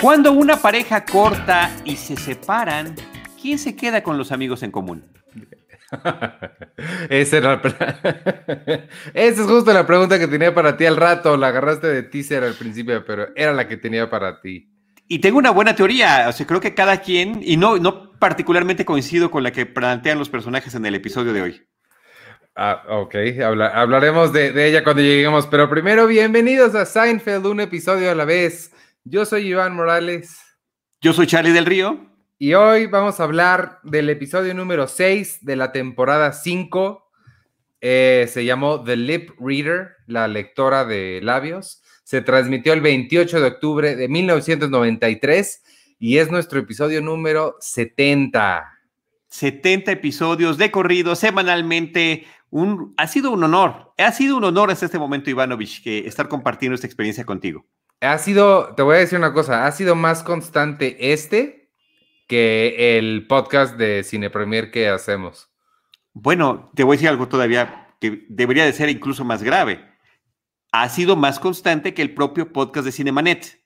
Cuando una pareja corta y se separan, ¿quién se queda con los amigos en común? Esa, es justo la pregunta que tenía para ti al rato. La agarraste de teaser al principio, pero era la que tenía para ti. Y tengo una buena teoría. O sea, creo que cada quien, y no, no particularmente coincido con la que plantean los personajes en el episodio de hoy. Ah, ok, hablaremos de, de ella cuando lleguemos. Pero primero, bienvenidos a Seinfeld, un episodio a la vez. Yo soy Iván Morales. Yo soy Charlie del Río. Y hoy vamos a hablar del episodio número 6 de la temporada 5. Eh, se llamó The Lip Reader, la lectora de labios. Se transmitió el 28 de octubre de 1993 y es nuestro episodio número 70. 70 episodios de corrido semanalmente. Un, ha sido un honor, ha sido un honor hasta este momento, Ivanovich, que estar compartiendo esta experiencia contigo ha sido, te voy a decir una cosa, ha sido más constante este que el podcast de Cine Premier que hacemos. Bueno, te voy a decir algo todavía que debería de ser incluso más grave. Ha sido más constante que el propio podcast de Cinemanet,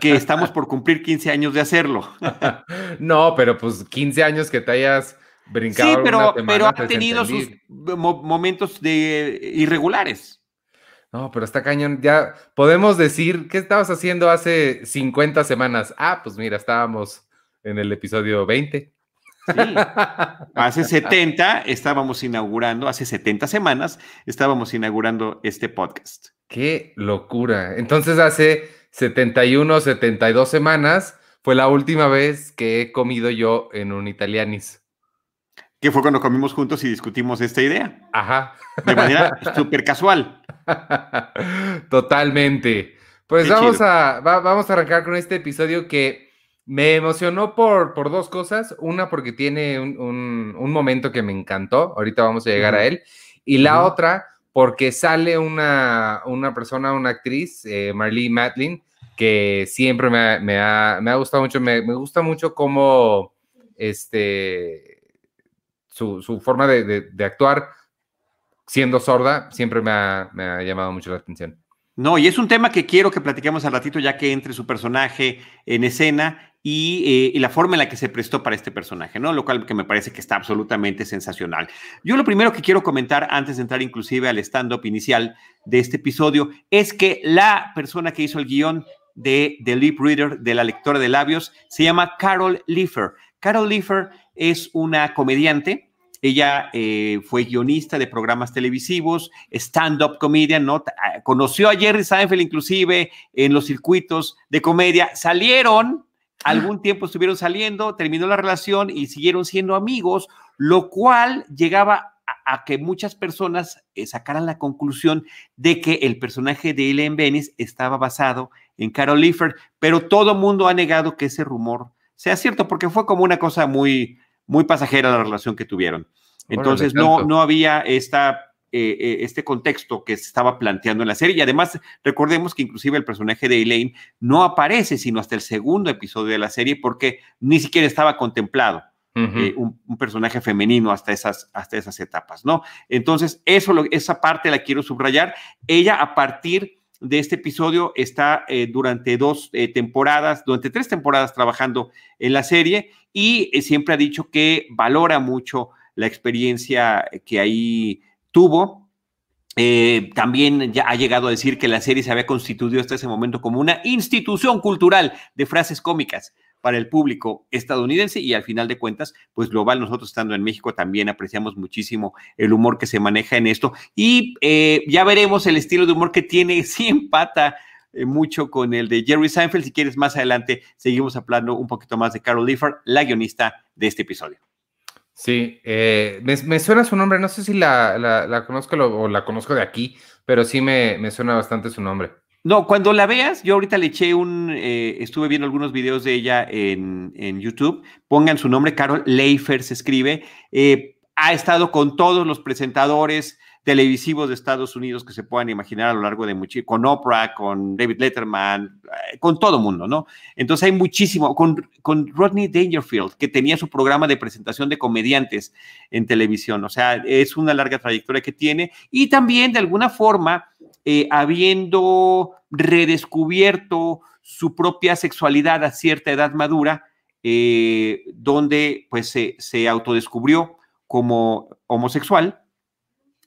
que estamos por cumplir 15 años de hacerlo. no, pero pues 15 años que te hayas brincado. Sí, pero, pero ha tenido sus momentos de irregulares. No, pero está cañón. Ya podemos decir, ¿qué estabas haciendo hace 50 semanas? Ah, pues mira, estábamos en el episodio 20. Sí. Hace 70 estábamos inaugurando, hace 70 semanas estábamos inaugurando este podcast. Qué locura. Entonces hace 71, 72 semanas fue la última vez que he comido yo en un italianis. Que fue cuando comimos juntos y discutimos esta idea. Ajá. De manera súper casual. Totalmente. Pues vamos a, vamos a arrancar con este episodio que me emocionó por, por dos cosas. Una, porque tiene un, momento que me encantó. Ahorita vamos a llegar a él. Y la otra, porque sale una, una persona, una actriz, eh, Marlee Matlin, que siempre me ha, gustado mucho. Me, gusta mucho cómo este, su, forma de, de actuar siendo sorda, siempre me ha, llamado mucho la atención. No, y es un tema que quiero que platiquemos al ratito ya que entre su personaje en escena y, eh, la forma en la que se prestó para este personaje, ¿no? Lo cual que me parece que está absolutamente sensacional. Yo lo primero que quiero comentar antes de entrar inclusive al stand-up inicial de este episodio es que la persona que hizo el guion de The Lip Reader, de la lectora de labios, se llama Carol Leifer. Carol Leifer es una comediante ella eh, fue guionista de programas televisivos, stand-up comedian, ¿no? Conoció a Jerry Seinfeld inclusive en los circuitos de comedia. Salieron, algún tiempo estuvieron saliendo, terminó la relación y siguieron siendo amigos, lo cual llegaba a, que muchas personas eh, sacaran la conclusión de que el personaje de Ellen Venice estaba basado en Carol Leifer, pero todo mundo ha negado que ese rumor sea cierto, porque fue como una cosa muy, muy pasajera la relación que tuvieron. Entonces no, no había esta, eh, eh, este contexto que se estaba planteando en la serie. Y además recordemos que inclusive el personaje de Elaine no aparece sino hasta el segundo episodio de la serie porque ni siquiera estaba contemplado. Eh, un, personaje femenino hasta esas, hasta esas etapas, ¿no? Entonces, eso, esa parte la quiero subrayar. Ella, a partir de este episodio está durante dos temporadas, durante tres temporadas trabajando en la serie y eh, siempre ha dicho que valora mucho la experiencia que ahí tuvo. Eh, también ya ha llegado a decir que la serie se había constituido hasta ese momento como una institución cultural de frases cómicas para el público estadounidense y al final de cuentas, pues global, nosotros estando en México también apreciamos muchísimo el humor que se maneja en esto y eh, ya veremos el estilo de humor que tiene, sí empata eh, mucho con el de Jerry Seinfeld. Si quieres, más adelante seguimos hablando un poquito más de Carol Leifer, la guionista de este episodio. Sí, eh, me, suena su nombre, no sé si la, conozco o la conozco de aquí, pero sí me, suena bastante su nombre. No, cuando la veas, yo ahorita le eché un, eh, estuve viendo algunos videos de ella en, YouTube, pongan su nombre, Carol Leifer se escribe, ha estado con todos los presentadores televisivos de Estados Unidos que se puedan imaginar a lo largo de mucho, con Oprah, con David Letterman, eh, con todo mundo, ¿no? Entonces hay muchísimo, con, Rodney Dangerfield, que tenía su programa de presentación de comediantes en televisión, o sea, es una larga trayectoria que tiene y también de alguna forma, eh, habiendo redescubierto su propia sexualidad a cierta edad madura, eh, donde pues se, se autodescubrió como homosexual,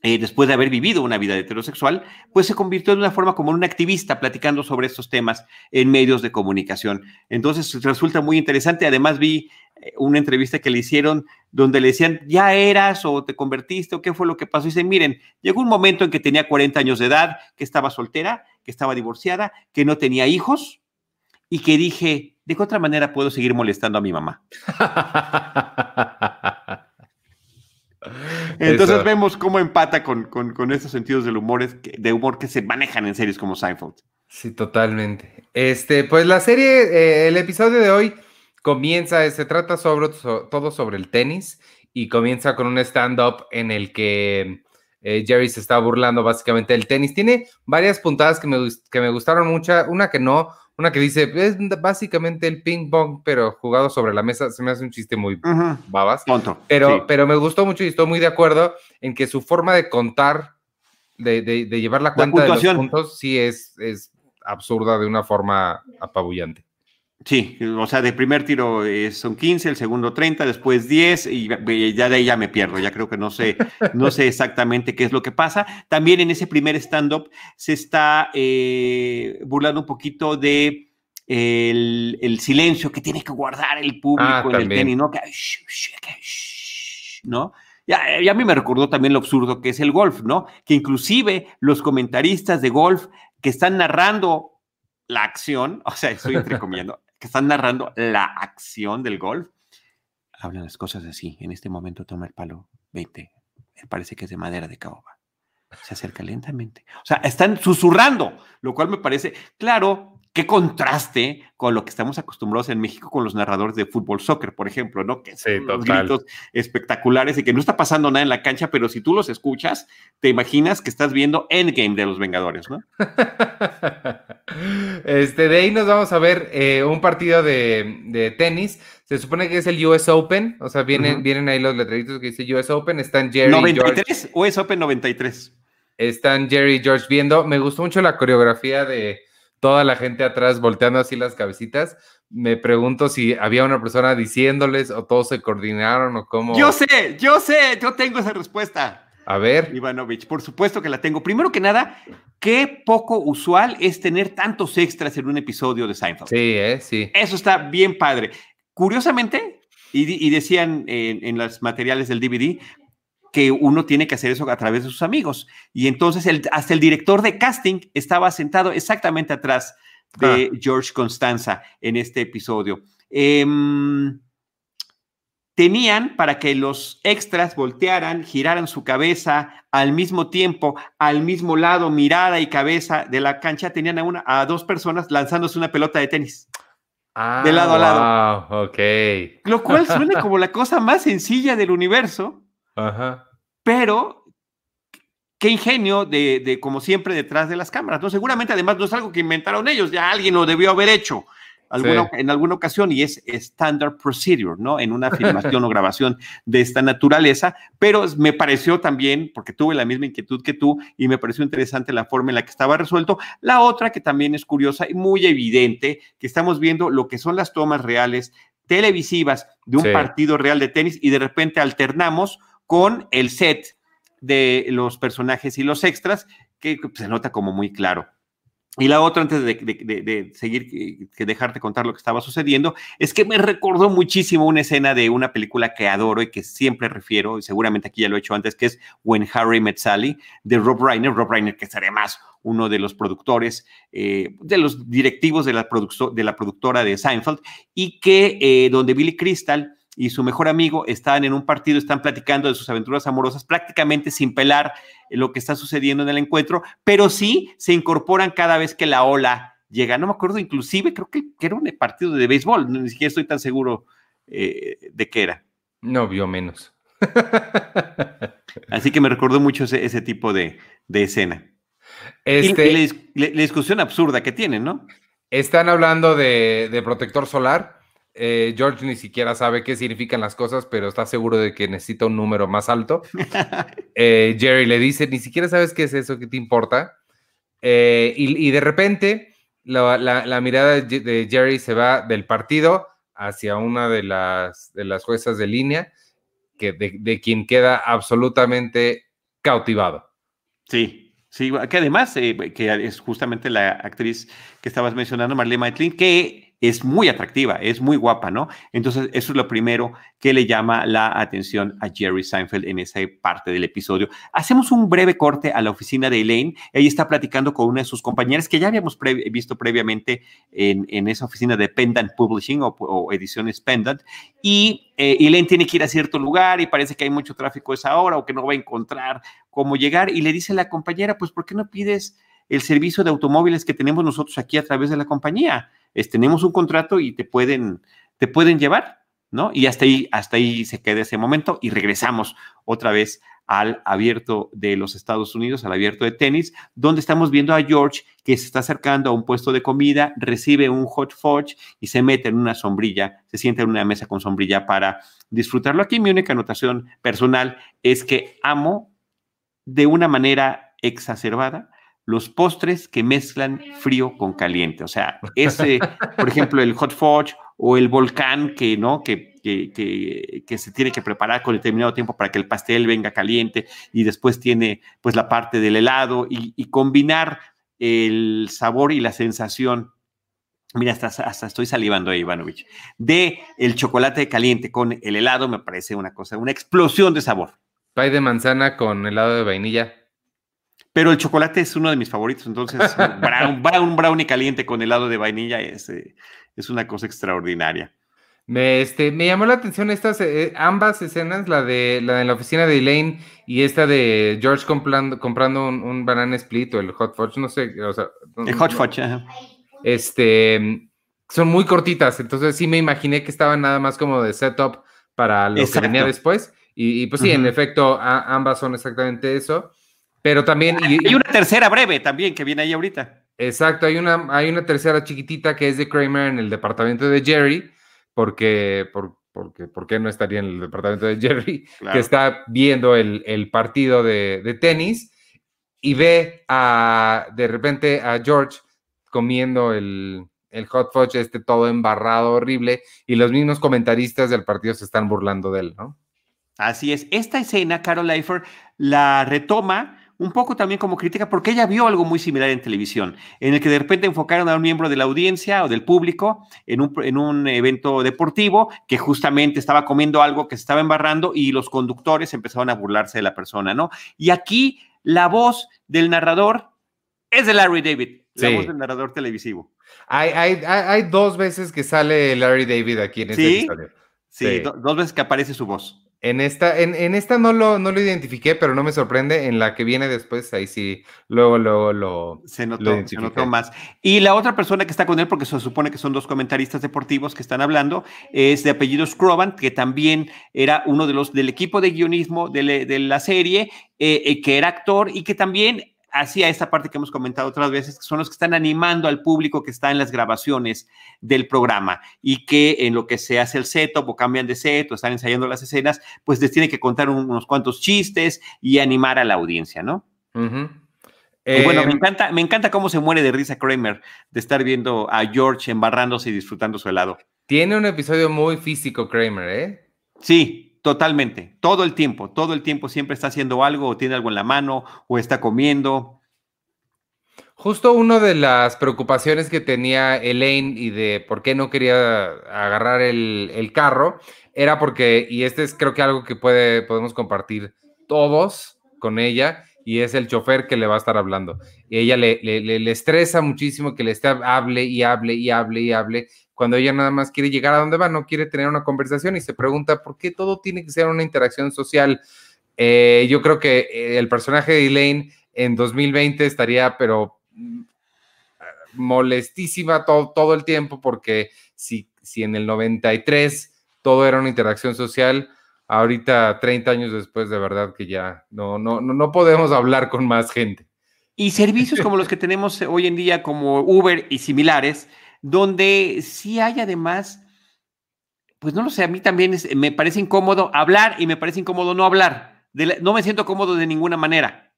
eh, después de haber vivido una vida heterosexual, pues se convirtió de una forma como un activista platicando sobre estos temas en medios de comunicación. Entonces resulta muy interesante. Además vi eh, una entrevista que le hicieron donde le decían, ya eras o te convertiste o qué fue lo que pasó. Y dicen, miren, llegó un momento en que tenía 40 años de edad, que estaba soltera, que estaba divorciada, que no tenía hijos y que dije, ¿de qué otra manera puedo seguir molestando a mi mamá? Entonces vemos cómo empata con, con, estos sentidos del humor, de humor que se manejan en series como Seinfeld. Sí, totalmente. Este, pues la serie, eh, el episodio de hoy comienza, se trata sobre todo sobre el tenis y comienza con un stand-up en el que eh, Jerry se está burlando básicamente del tenis. Tiene varias puntadas que me, que me gustaron mucho, una que no, una que dice, es básicamente el ping pong, pero jugado sobre la mesa. Se me hace un chiste muy babas. Pero, pero me gustó mucho y estoy muy de acuerdo en que su forma de contar, de, llevar la cuenta de los puntos, sí es, es absurda de una forma apabullante. Sí, o sea, de primer tiro son 15, el segundo 30, después 10 y ya de ahí ya me pierdo, ya creo que no sé, no sé exactamente qué es lo que pasa. También en ese primer stand-up se está eh, burlando un poquito de el, silencio que tiene que guardar el público ah, en el tenis, ¿no? ¿no? Ya, ya a mí me recordó también lo absurdo que es el golf, ¿no? Que inclusive los comentaristas de golf que están narrando la acción, o sea, estoy entrecomiendo, que están narrando la acción del golf, hablan las cosas así. En este momento toma el palo 20. Me parece que es de madera de caoba. Se acerca lentamente. O sea, están susurrando, lo cual me parece, claro, qué contraste con lo que estamos acostumbrados en México con los narradores de fútbol soccer, por ejemplo, ¿no? Que son gritos espectaculares y que no está pasando nada en la cancha, pero si tú los escuchas, te imaginas que estás viendo Endgame de los Vengadores, ¿no? este, de ahí nos vamos a ver eh, un partido de, tenis. Se supone que es el US Open, o sea, vienen, vienen ahí los letreritos que dice US Open, están Jerry. ¿93? US Open 93. Están Jerry y George viendo. Me gustó mucho la coreografía de toda la gente atrás volteando así las cabecitas. Me pregunto si había una persona diciéndoles o todos se coordinaron o cómo. Yo sé, yo sé, yo tengo esa respuesta. A ver. Ivanovich, por supuesto que la tengo. Primero que nada, qué poco usual es tener tantos extras en un episodio de Seinfeld. Sí, ¿eh? sí. Eso está bien padre. Curiosamente, y, decían en, en los materiales del DVD, que uno tiene que hacer eso a través de sus amigos. Y entonces el, hasta el director de casting estaba sentado exactamente atrás de ah. George Constanza en este episodio. Em, tenían para que los extras voltearan, giraran su cabeza al mismo tiempo, al mismo lado, mirada y cabeza de la cancha, tenían a, una, a dos personas lanzándose una pelota de tenis. de lado a lado. Ah, ok. Lo cual suena como la cosa más sencilla del universo, pero qué ingenio de, como siempre, detrás de las cámaras. ¿no? Seguramente, además, no es algo que inventaron ellos, ya alguien lo debió haber hecho en alguna ocasión y es standard procedure, ¿no? En una filmación o grabación de esta naturaleza, pero me pareció también, porque tuve la misma inquietud que tú y me pareció interesante la forma en la que estaba resuelto. La otra que también es curiosa y muy evidente, que estamos viendo lo que son las tomas reales televisivas de un partido real de tenis y de repente alternamos con el set de los personajes y los extras, que se nota como muy claro. Y la otra, antes de, seguir, que dejarte contar lo que estaba sucediendo, es que me recordó muchísimo una escena de una película que adoro y que siempre refiero, y seguramente aquí ya lo he hecho antes, que es When Harry Met Sally, de Rob Reiner. Rob Reiner, que es además uno de los productores, eh, de los directivos de la, de la productora de Seinfeld, y que eh, donde Billy Crystal y su mejor amigo están en un partido, están platicando de sus aventuras amorosas prácticamente sin pelar lo que está sucediendo en el encuentro, pero sí se incorporan cada vez que la ola llega. No me acuerdo, inclusive creo que, era un partido de béisbol, ni siquiera estoy tan seguro eh, de qué era. No vio menos. Así que me recordó mucho ese, tipo de, escena. Este, y, la, discusión absurda que tienen, ¿no? Están hablando de, protector solar. Eh, George ni siquiera sabe qué significan las cosas, pero está seguro de que necesita un número más alto. Eh, Jerry le dice, ni siquiera sabes qué es eso, qué te importa. Eh, y, de repente la, mirada de Jerry se va del partido hacia una de las, de las juezas de línea, que de, quien queda absolutamente cautivado. Sí, sí, que además, eh, que es justamente la actriz que estabas mencionando, Marlene Maitlin, que es muy atractiva, es muy guapa, ¿no? Entonces, eso es lo primero que le llama la atención a Jerry Seinfeld en esa parte del episodio. Hacemos un breve corte a la oficina de Elaine. Ella está platicando con una de sus compañeras que ya habíamos visto previamente en, esa oficina de Pendant Publishing o, ediciones Pendant. Y eh, Elaine tiene que ir a cierto lugar y parece que hay mucho tráfico esa hora o que no va a encontrar cómo llegar. Y le dice a la compañera, pues, ¿por qué no pides el servicio de automóviles que tenemos nosotros aquí a través de la compañía? Tenemos un contrato y te pueden, te pueden llevar, ¿no? Y hasta ahí, hasta ahí se queda ese momento y regresamos otra vez al abierto de los Estados Unidos, al abierto de tenis, donde estamos viendo a George que se está acercando a un puesto de comida, recibe un hot fudge y se mete en una sombrilla, se sienta en una mesa con sombrilla para disfrutarlo. Aquí mi única anotación personal es que amo de una manera exacerbada los postres que mezclan frío con caliente. O sea, ese, por ejemplo, el hot fudge o el volcán que, ¿no? Que, que, se tiene que preparar con determinado tiempo para que el pastel venga caliente y después tiene pues la parte del helado y, combinar el sabor y la sensación Mira, hasta, hasta, estoy salivando ahí, Ivanovich. De el chocolate caliente con el helado me parece una cosa, una explosión de sabor. Pie de manzana con helado de vainilla. Pero el chocolate es uno de mis favoritos, entonces un brownie caliente con helado de vainilla es, eh, es una cosa extraordinaria. Me, este, me llamó la atención estas eh, ambas escenas, la de la de la oficina de Elaine y esta de George comprando, comprando un, banana split o el hot fudge, no sé, o sea, el hot fudge, este, son muy cortitas, entonces sí me imaginé que estaban nada más como de setup para lo que venía después y, pues sí, en efecto, ambas son exactamente eso. Pero también. Y, una tercera breve también que viene ahí ahorita. Exacto, hay una, hay una tercera chiquitita que es de Kramer en el departamento de Jerry, porque, por, porque, ¿por qué no estaría en el departamento de Jerry? Que está viendo el, partido de, tenis y ve a, de repente a George comiendo el, el hot fudge este todo embarrado, horrible, y los mismos comentaristas del partido se están burlando de él, ¿no? Así es. Esta escena, Carol Leifer la retoma un poco también como crítica, porque ella vio algo muy similar en televisión, en el que de repente enfocaron a un miembro de la audiencia o del público en un, en un evento deportivo que justamente estaba comiendo algo que se estaba embarrando y los conductores empezaron a burlarse de la persona, ¿no? Y aquí la voz del narrador es de Larry David, la voz del narrador televisivo. Hay, hay, hay, dos veces que sale Larry David aquí en este episodio. Sí, dos veces que aparece su voz. En esta, en, esta no lo, no lo identifiqué, pero no me sorprende. En la que viene después, ahí sí, luego, luego lo. Se notó, se notó más. Y la otra persona que está con él, porque se supone que son dos comentaristas deportivos que están hablando, es de apellido Scroban, que también era uno de los del equipo de guionismo de, la serie, eh, eh, que era actor y que también hacia esta parte que hemos comentado otras veces, que son los que están animando al público que está en las grabaciones del programa y que en lo que se hace el setup o cambian de set o están ensayando las escenas, pues les tiene que contar unos cuantos chistes y animar a la audiencia, ¿no? bueno, me em, encanta, me encanta cómo se muere de risa Kramer de estar viendo a George embarrándose y disfrutando su helado. Tiene un episodio muy físico Kramer, ¿eh? Sí, Totalmente, todo el tiempo, todo el tiempo siempre está haciendo algo o tiene algo en la mano o está comiendo. Justo una de las preocupaciones que tenía Elaine y de por qué no quería agarrar el, carro era porque, y este es creo que algo que puede, podemos compartir todos con ella, y es el chofer que le va a estar hablando. Y ella le, le, le, estresa muchísimo que le esté hable y hable y hable y hable, cuando ella nada más quiere llegar a donde va, no quiere tener una conversación y se pregunta por qué todo tiene que ser una interacción social. Eh, yo creo que eh, el personaje de Elaine en 2020 estaría, pero mm, molestísima todo, todo el tiempo, porque si, si en el 93 todo era una interacción social, ahorita 30 años después, de verdad que ya no, no, no podemos hablar con más gente. Y servicios como los que tenemos hoy en día, como Uber y similares, donde sí hay además, pues no lo sé, a mí también me parece incómodo hablar y me parece incómodo no hablar. no me siento cómodo de ninguna manera.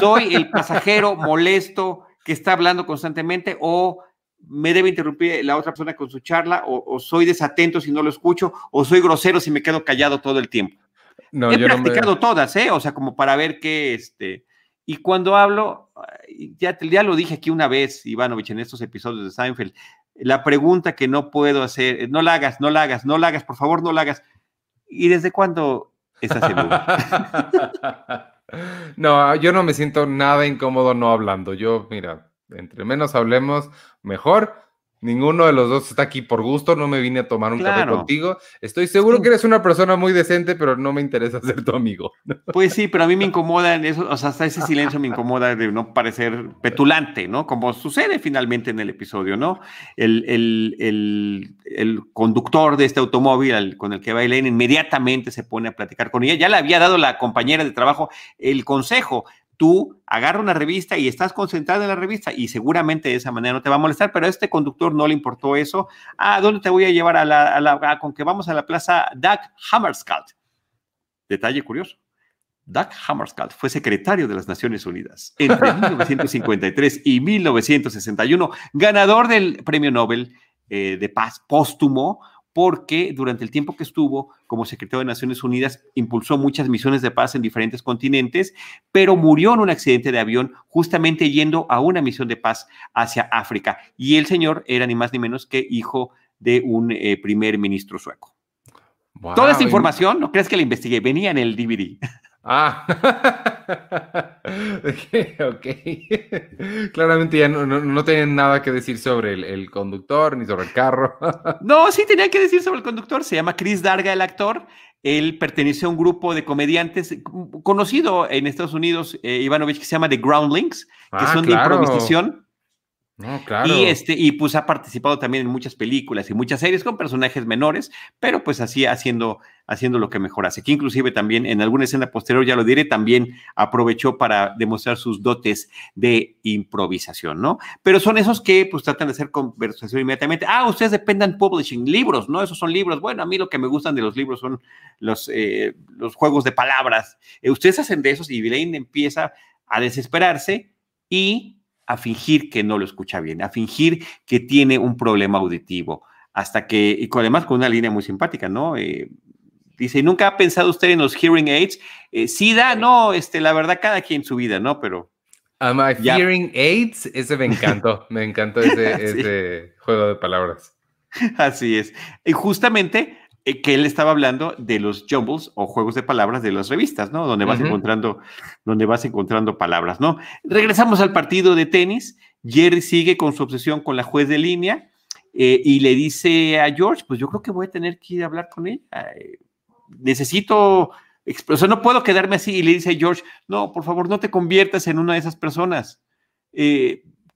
Soy el pasajero molesto que está hablando constantemente o me debe interrumpir la otra persona con su charla o, soy desatento si no lo escucho o soy grosero si me quedo callado todo el tiempo. No, He practicado todas, ¿eh? O sea, como para ver qué, este, y cuando hablo, ya, ya lo dije aquí una vez, Ivanovich, en estos episodios de Seinfeld, la pregunta que no puedo hacer, no la hagas, no la hagas, no la hagas, por favor, no la hagas. ¿Y desde cuándo estás seguro? no, yo no me siento nada incómodo no hablando. Yo, mira, entre menos hablemos, mejor. Ninguno de los dos está aquí por gusto, no me vine a tomar un café contigo. Estoy seguro que eres una persona muy decente, pero no me interesa ser tu amigo. Pues sí, pero a mí me incomoda eso, o sea, hasta ese silencio me incomoda de no parecer petulante, ¿no? Como sucede finalmente en el episodio, ¿no? El, el, conductor de este automóvil con el que va Elaine inmediatamente se pone a platicar con ella. Ya le había dado la compañera de trabajo el consejo, tú agarra una revista y estás concentrado en la revista y seguramente de esa manera no te va a molestar, pero a este conductor no le importó eso. ¿A dónde te voy a llevar a la, con que vamos a la plaza Doug Hammarskjöld? Detalle curioso. Doug Hammarskjöld fue secretario de las Naciones Unidas entre 1953 y 1961, ganador del Premio Nobel eh, de Paz póstumo porque durante el tiempo que estuvo como secretario de Naciones Unidas impulsó muchas misiones de paz en diferentes continentes, pero murió en un accidente de avión justamente yendo a una misión de paz hacia África. Y el señor era ni más ni menos que hijo de un eh, primer ministro sueco. Toda esta información, no crees que la investigué, venía en el DVD. Ah, ok. Claramente ya no, no, tienen nada que decir sobre el, conductor ni sobre el carro. no, sí tenía que decir sobre el conductor. Se llama Chris Darga, el actor. Él pertenece a un grupo de comediantes conocido en Estados Unidos, eh, Ivanovich, que se llama The Groundlings, que ah, son de improvisación claro. Y, este, y pues ha participado también en muchas películas y muchas series con personajes menores, pero pues así haciendo, haciendo lo que mejor hace. Que inclusive también en alguna escena posterior, ya lo diré, también aprovechó para demostrar sus dotes de improvisación, ¿no? Pero son esos que pues tratan de hacer conversación inmediatamente. Ah, ustedes dependan publishing, libros, ¿no? Esos son libros. Bueno, a mí lo que me gustan de los libros son los, eh, los juegos de palabras. Eh, ustedes hacen de esos y Vilain empieza a desesperarse y a fingir que no lo escucha bien, a fingir que tiene un problema auditivo, hasta que, y además con una línea muy simpática, ¿no? Eh, dice, ¿nunca ha pensado usted en los hearing aids? Eh, SIDA, no, este, la verdad, cada quien su vida, ¿no? Pero... Am I hearing aids? Ese me encantó, me encantó ese, ese juego de palabras. Así es. Y justamente que él estaba hablando de los jumbles o juegos de palabras de las revistas, ¿no? Donde vas encontrando, donde vas encontrando palabras, ¿no? Regresamos al partido de tenis. Jerry sigue con su obsesión con la juez de línea eh, y le dice a George, pues yo creo que voy a tener que ir a hablar con ella. Eh, necesito, o sea, no puedo quedarme así. Y le dice a George, no, por favor, no te conviertas en una de esas personas.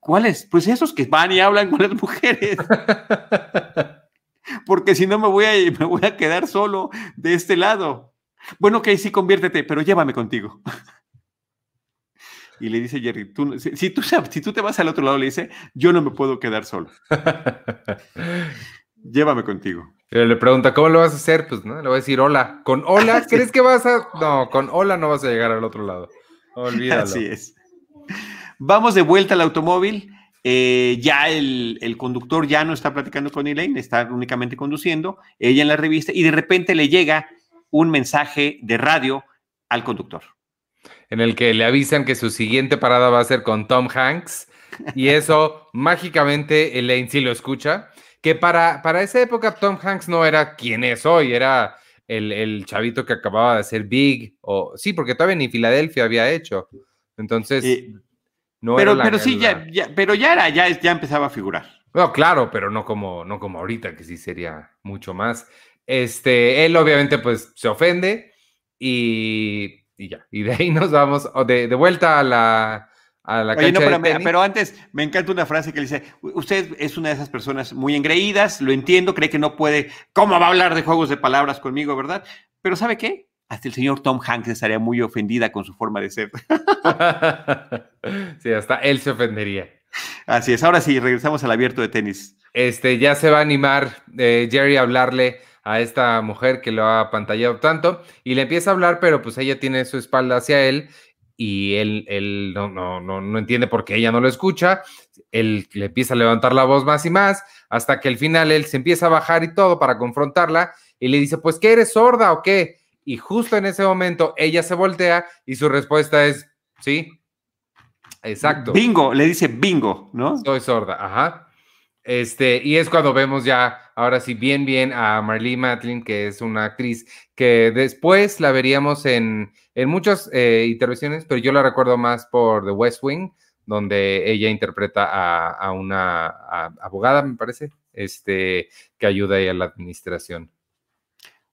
¿Cuáles? Pues esos que van y hablan con las mujeres. porque si no me voy, a, me voy a quedar solo de este lado. Bueno, que sí, conviértete, pero llévame contigo. Y le dice Jerry, tú, si, tú, si tú te vas al otro lado, le dice, yo no me puedo quedar solo. Llévame contigo. le pregunta, ¿cómo lo vas a hacer? Pues, ¿no? Le voy a decir, hola. ¿Con hola? ¿Crees que vas a...? No, con hola no vas a llegar al otro lado. Olvídalo. Así es. Vamos de vuelta al automóvil. Eh, ya el, conductor ya no está platicando con Elaine, está únicamente conduciendo, ella en la revista, y de repente le llega un mensaje de radio al conductor. En el que le avisan que su siguiente parada va a ser con Tom Hanks, y eso mágicamente Elaine sí lo escucha, que para, para esa época Tom Hanks no era quien es hoy, era el, chavito que acababa de ser Big, o sí, porque todavía ni Filadelfia había hecho. Entonces... Eh, pero, pero sí, ya, pero ya era, ya, ya empezaba a figurar. No, claro, pero no como, no como ahorita, que sí sería mucho más. Este, él obviamente pues se ofende y, ya. Y de ahí nos vamos de, de vuelta a la, a la Oye, no, pero, pero, antes me encanta una frase que le dice, usted es una de esas personas muy engreídas, lo entiendo, cree que no puede, ¿cómo va a hablar de juegos de palabras conmigo, verdad? Pero ¿sabe qué? Hasta el señor Tom Hanks estaría muy ofendida con su forma de ser. sí, hasta él se ofendería. Así es. Ahora sí, regresamos al abierto de tenis. Este, ya se va a animar eh, Jerry a hablarle a esta mujer que lo ha pantallado tanto y le empieza a hablar, pero pues ella tiene su espalda hacia él y él, él no, no, no, no entiende por qué ella no lo escucha. Él le empieza a levantar la voz más y más hasta que al final él se empieza a bajar y todo para confrontarla y le dice, pues, ¿qué eres sorda o qué? Y justo en ese momento ella se voltea y su respuesta es, sí, exacto. Bingo, le dice bingo, ¿no? Soy sorda, ajá. Este, y es cuando vemos ya, ahora sí, bien, bien a Marlee Matlin, que es una actriz que después la veríamos en, en muchas eh, intervenciones, pero yo la recuerdo más por The West Wing, donde ella interpreta a, una abogada, me parece, este, que ayuda ahí a la administración.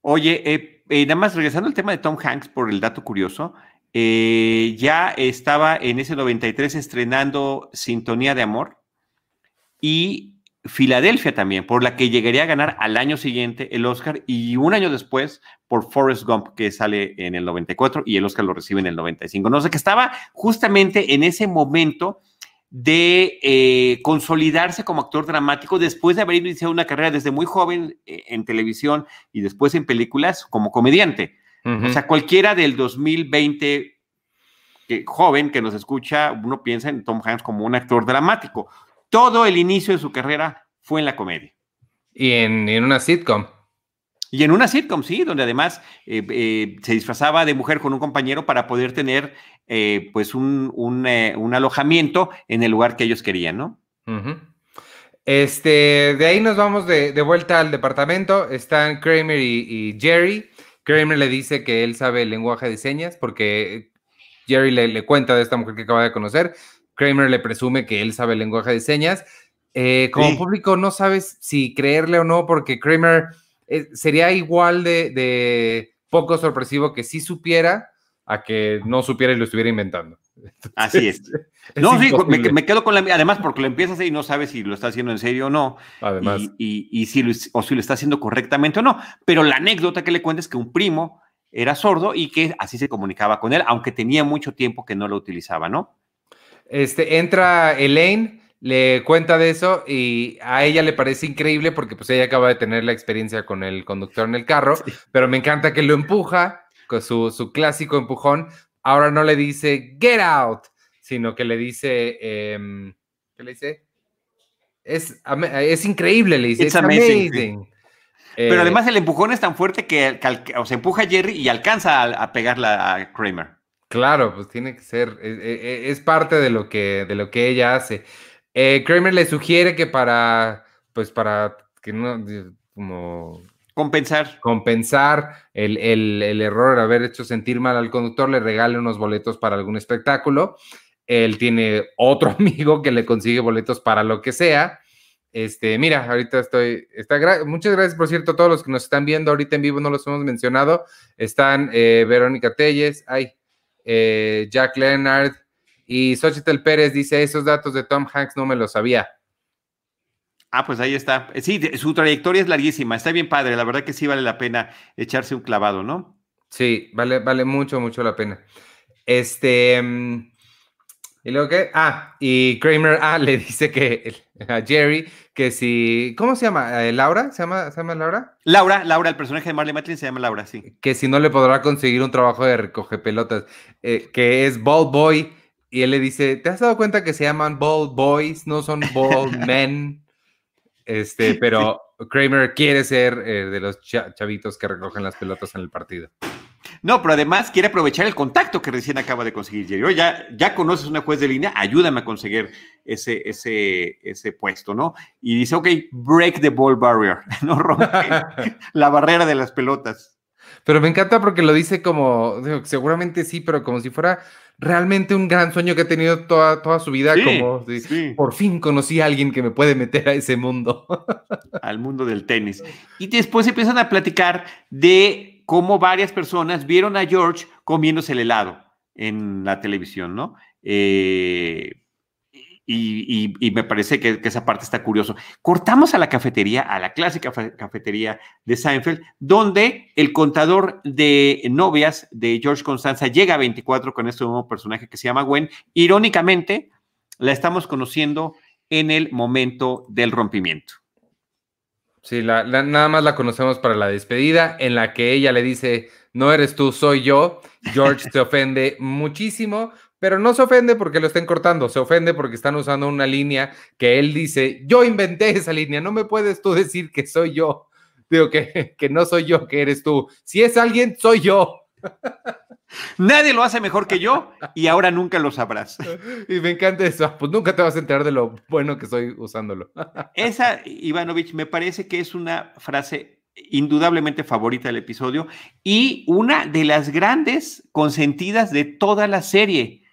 Oye, eh, eh, nada más regresando al tema de Tom Hanks por el dato curioso, ya estaba en ese 93 estrenando Sintonía de Amor y Filadelfia también, por la que llegaría a ganar al año siguiente el Oscar y un año después por Forrest Gump, que sale en el 94 y el Oscar lo recibe en el 95. No sé, que estaba justamente en ese momento de eh, consolidarse como actor dramático después de haber iniciado una carrera desde muy joven eh, en televisión y después en películas como comediante. O sea, cualquiera del 2020 que, joven que nos escucha, uno piensa en Tom Hanks como un actor dramático todo el inicio de su carrera fue en la comedia. Y en, una sitcom. Y en una sitcom, sí, donde además eh, eh, se disfrazaba de mujer con un compañero para poder tener eh, pues un, alojamiento en el lugar que ellos querían, ¿no? Este, de ahí nos vamos de, vuelta al departamento. Están Kramer y, Jerry. Kramer le dice que él sabe el lenguaje de señas porque Jerry le, le cuenta de esta mujer que acaba de conocer. Kramer le presume que él sabe el lenguaje de señas. Eh, como público no sabes si creerle o no, porque Kramer eh, sería igual de, poco sorpresivo que si supiera a que no supiera y lo estuviera inventando. Así es. no, sí, me, quedo con la. Además, porque lo empiezas y no sabes si lo está haciendo en serio o no. Además. Y, si lo, o si lo está haciendo correctamente o no. Pero la anécdota que le cuenta es que un primo era sordo y que así se comunicaba con él, aunque tenía mucho tiempo que no lo utilizaba, ¿no? Este, entra Elaine, le cuenta de eso y a ella le parece increíble porque pues ella acaba de tener la experiencia con el conductor en el carro, pero me encanta que lo empuja con su, clásico empujón. Ahora no le dice get out, sino que le dice, em, ¿qué le dice? Es, es increíble, le dice. It's amazing. Pero eh, además el empujón es tan fuerte que, o se empuja a Jerry y alcanza a, a pegarla a Kramer. Claro, pues tiene que ser, e, e, e, es, parte de lo que, de lo que ella hace. Eh, Kramer le sugiere que para, pues para que no, como... Compensar. Compensar el, el, error de haber hecho sentir mal al conductor, le regale unos boletos para algún espectáculo. Él tiene otro amigo que le consigue boletos para lo que sea. Este, mira, ahorita estoy, está, muchas gracias, por cierto, a todos los que nos están viendo ahorita en vivo, no los hemos mencionado. Están eh, Verónica Telles, ay, eh, Jack Leonard y Xochitl Pérez dice, esos datos de Tom Hanks no me los sabía. Ah, pues ahí está. Sí, su trayectoria es larguísima, está bien padre, la verdad que sí vale la pena echarse un clavado, ¿no? Sí, vale, vale mucho, mucho la pena. Este, mm, ¿y luego qué? Ah, y Kramer, ah, le dice que a Jerry que si, ¿cómo se llama? Eh, ¿Laura? ¿Se llama, ¿Se llama Laura? Laura, Laura, el personaje de Marley Matlin se llama Laura, sí. Que si no le podrá conseguir un trabajo de recoge pelotas, eh, que es Ball Boy, y él le dice, ¿te has dado cuenta que se llaman Ball Boys, no son Ball Men? Este, pero Kramer quiere ser eh, de los chavitos que recogen las pelotas en el partido. No, pero además quiere aprovechar el contacto que recién acaba de conseguir Jerry. ya, ya conoces una juez de línea, ayúdame a conseguir ese, ese, ese puesto, ¿no? Y dice, ok, break the ball barrier, no rompe la barrera de las pelotas. Pero me encanta porque lo dice como, seguramente sí, pero como si fuera realmente un gran sueño que ha tenido toda, toda su vida, como por fin conocí a alguien que me puede meter a ese mundo. Al mundo del tenis. Y después empiezan a platicar de cómo varias personas vieron a George comiéndose el helado en la televisión, ¿no? Eh, y, me parece que, esa parte está curioso. Cortamos a la cafetería, a la clásica cafetería de Seinfeld, donde el contador de novias de George Constanza llega a 24 con este nuevo personaje que se llama Gwen. Irónicamente, la estamos conociendo en el momento del rompimiento. Sí, nada más la conocemos para la despedida, en la que ella le dice, no eres tú, soy yo. George se ofende muchísimo, pero no se ofende porque lo estén cortando, se ofende porque están usando una línea que él dice, yo inventé esa línea, no me puedes tú decir que soy yo. Digo que, que no soy yo, que eres tú. Si es alguien, soy yo. Nadie lo hace mejor que yo y ahora nunca lo sabrás. Y me encanta eso. Pues nunca te vas a enterar de lo bueno que estoy usándolo. Esa, Ivanovich, me parece que es una frase indudablemente favorita del episodio y una de las grandes consentidas de toda la serie.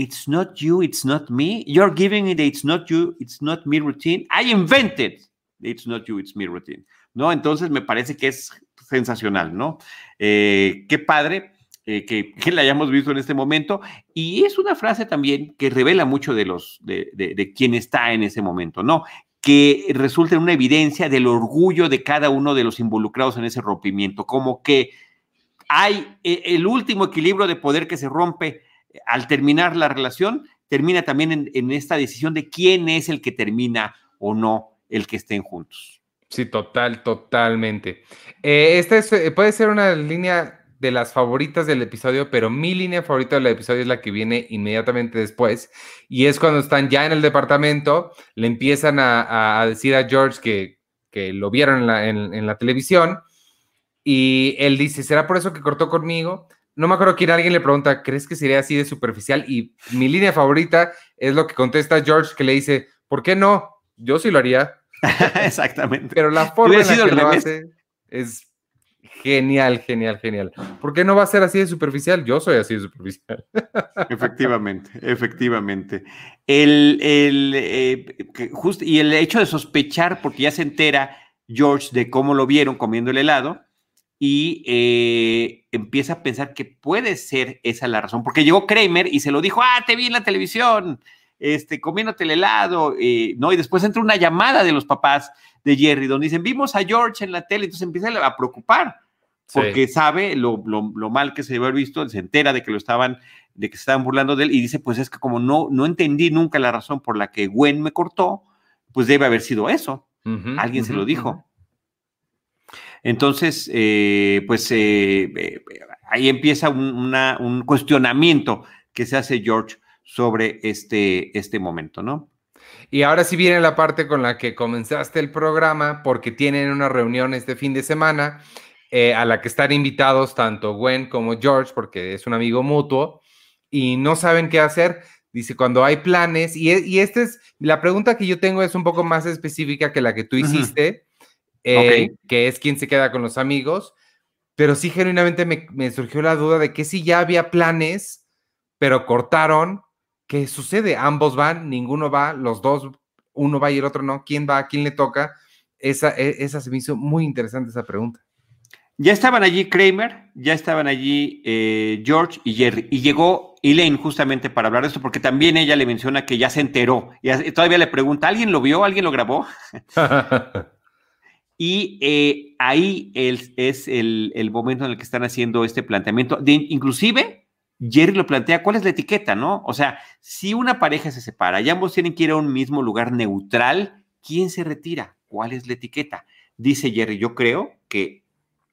It's not you, it's not me. You're giving it it's not you, it's not me routine. I invented it's not you, it's me routine. ¿No? Entonces me parece que es sensacional, ¿no? Eh, qué padre eh, que, la hayamos visto en este momento. Y es una frase también que revela mucho de los, de, de, de quién está en ese momento, ¿no? que resulta en una evidencia del orgullo de cada uno de los involucrados en ese rompimiento, como que hay eh, el último equilibrio de poder que se rompe al terminar la relación, termina también en, esta decisión de quién es el que termina o no el que estén juntos. Sí, total, totalmente. Eh, esta eh, puede ser una línea de las favoritas del episodio, pero mi línea favorita del episodio es la que viene inmediatamente después, y es cuando están ya en el departamento, le empiezan a, decir a George que, que lo vieron en la, en la, televisión, y él dice, ¿será por eso que cortó conmigo? No me acuerdo quién alguien le pregunta, ¿crees que sería así de superficial? Y mi línea favorita es lo que contesta George, que le dice, ¿por qué no? Yo sí lo haría. Exactamente. Pero la forma en la que lo hace es Genial, genial, genial. ¿Por qué no va a ser así de superficial? Yo soy así de superficial. Efectivamente, efectivamente. El, el, eh, y el hecho de sospechar, porque ya se entera George de cómo lo vieron comiendo el helado, y eh, empieza a pensar que puede ser esa la razón, porque llegó Kramer y se lo dijo, ah, te vi en la televisión, este, comiéndote el helado, eh, ¿no? Y después entra una llamada de los papás de Jerry, donde dicen, vimos a George en la tele, entonces empieza a preocupar porque sabe lo, mal que se debe haber visto, se entera de que lo estaban, de que se estaban burlando de él y dice, pues es que como no, no entendí nunca la razón por la que Gwen me cortó, pues debe haber sido eso. Alguien se lo dijo. Entonces, eh, pues eh, eh, ahí empieza un, cuestionamiento que se hace George sobre este, este momento, ¿no? Y ahora sí viene la parte con la que comenzaste el programa, porque tienen una reunión este fin de semana eh, a la que están invitados tanto Gwen como George, porque es un amigo mutuo, y no saben qué hacer. Dice, cuando hay planes, y, y esta es, la pregunta que yo tengo es un poco más específica que la que tú hiciste, eh, que es quién se queda con los amigos, pero sí genuinamente me, me surgió la duda de que si ya había planes, pero cortaron, ¿qué sucede? Ambos van, ninguno va, los dos, uno va y el otro no, ¿quién va? ¿Quién le toca? Esa, e, esa se me hizo muy interesante esa pregunta. Ya estaban allí Kramer, ya estaban allí eh, George y Jerry. Y llegó Elaine justamente para hablar de esto, porque también ella le menciona que ya se enteró. Y todavía le pregunta, ¿alguien lo vio? ¿Alguien lo grabó? y eh, ahí es el, momento en el que están haciendo este planteamiento. inclusive, Jerry lo plantea, ¿cuál es la etiqueta, no? O sea, si una pareja se separa y ambos tienen que ir a un mismo lugar neutral, ¿quién se retira? ¿Cuál es la etiqueta? Dice Jerry, yo creo que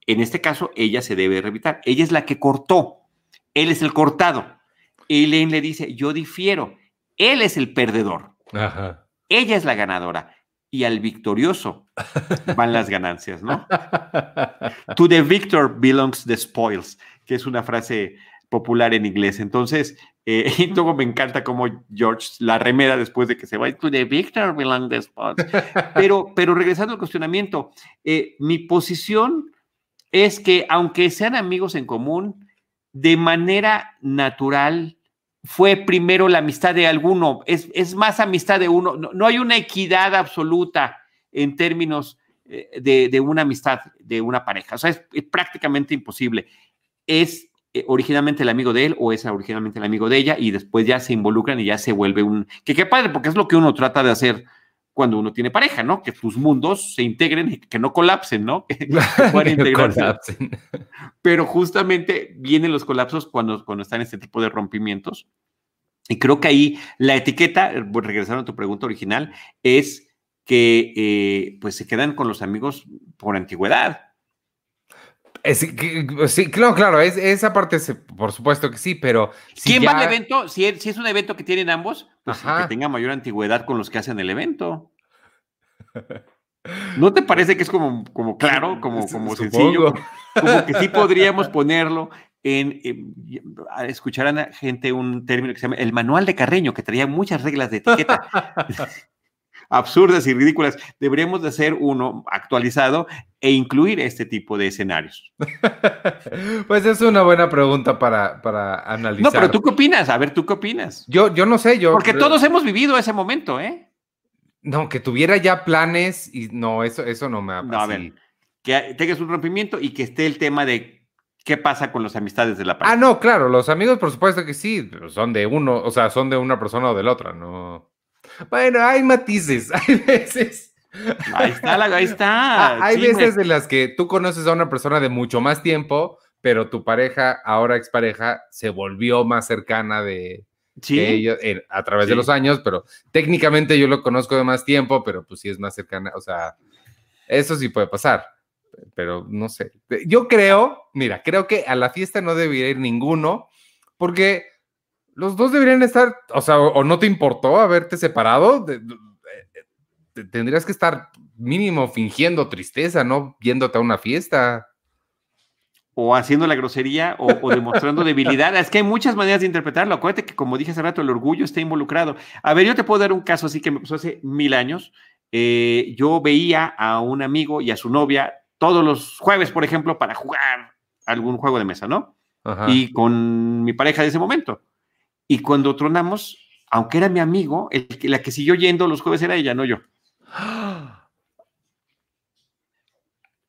en este caso, ella se debe revitar. Ella es la que cortó. Él es el cortado. Elaine le dice, yo difiero. Él es el perdedor. Ella es la ganadora. Y al victorioso van las ganancias, ¿no? to the victor belongs the spoils, que es una frase popular en inglés. Entonces, eh, y luego me encanta cómo George la remeda después de que se va. To the victor belongs the spoils. Pero, pero regresando al cuestionamiento, eh, mi posición es que aunque sean amigos en común, de manera natural fue primero la amistad de alguno, es, más amistad de uno, no, hay una equidad absoluta en términos eh, de, una amistad de una pareja, o sea, es, prácticamente imposible. Es eh, originalmente el amigo de él o es originalmente el amigo de ella y después ya se involucran y ya se vuelve un... Que qué padre, porque es lo que uno trata de hacer cuando uno tiene pareja, ¿no? Que tus mundos se integren y que no colapsen, ¿no? Que, puedan integrarse. Pero justamente vienen los colapsos cuando, cuando están este tipo de rompimientos. Y creo que ahí la etiqueta, regresando a tu pregunta original, es que eh, pues se quedan con los amigos por antigüedad. Sí, claro, claro, es, esa parte, por supuesto que sí, pero... ¿Quién va al evento? Si es, si es un evento que tienen ambos, pues que tenga mayor antigüedad con los que hacen el evento. ¿No te parece que es como, como claro, como, como sencillo? Como que sí podríamos ponerlo en, escuchar a gente un término que se llama el manual de Carreño, que traía muchas reglas de etiqueta. absurdas y ridículas. Deberíamos de hacer uno actualizado e incluir este tipo de escenarios. Pues es una buena pregunta para, para analizar. No, pero tú qué opinas? A ver, ¿tú qué opinas? Yo, yo no sé, yo... Porque todos hemos vivido ese momento, ¿eh? No, que tuviera ya planes y no, eso, eso no me ha no, a ver, que tengas un rompimiento y que esté el tema de qué pasa con las amistades de la pareja. Ah, no, claro, los amigos por supuesto que sí, son de uno, o sea, son de una persona o de la otra, no. Bueno, hay matices, hay veces. Ahí está, ahí está. Ah, hay veces en las que tú conoces a una persona de mucho más tiempo, pero tu pareja, ahora expareja, se volvió más cercana de ellos a través de los años, pero técnicamente yo lo conozco de más tiempo, pero pues sí es más cercana, o sea, eso sí puede pasar, pero no sé. Yo creo, mira, creo que a la fiesta no debería ir ninguno, porque los dos deberían estar, o sea, o, no te importó haberte separado, tendrías que estar mínimo fingiendo tristeza, no viéndote a una fiesta. O haciendo la grosería o, demostrando debilidad. Es que hay muchas maneras de interpretarlo. Acuérdate que, como dije hace rato, el orgullo está involucrado. A ver, yo te puedo dar un caso así que me pasó hace mil años. Eh, yo veía a un amigo y a su novia todos los jueves, por ejemplo, para jugar algún juego de mesa, ¿no? Y con mi pareja de ese momento. Y cuando tronamos, aunque era mi amigo, el, la que siguió yendo los jueves era ella, no yo.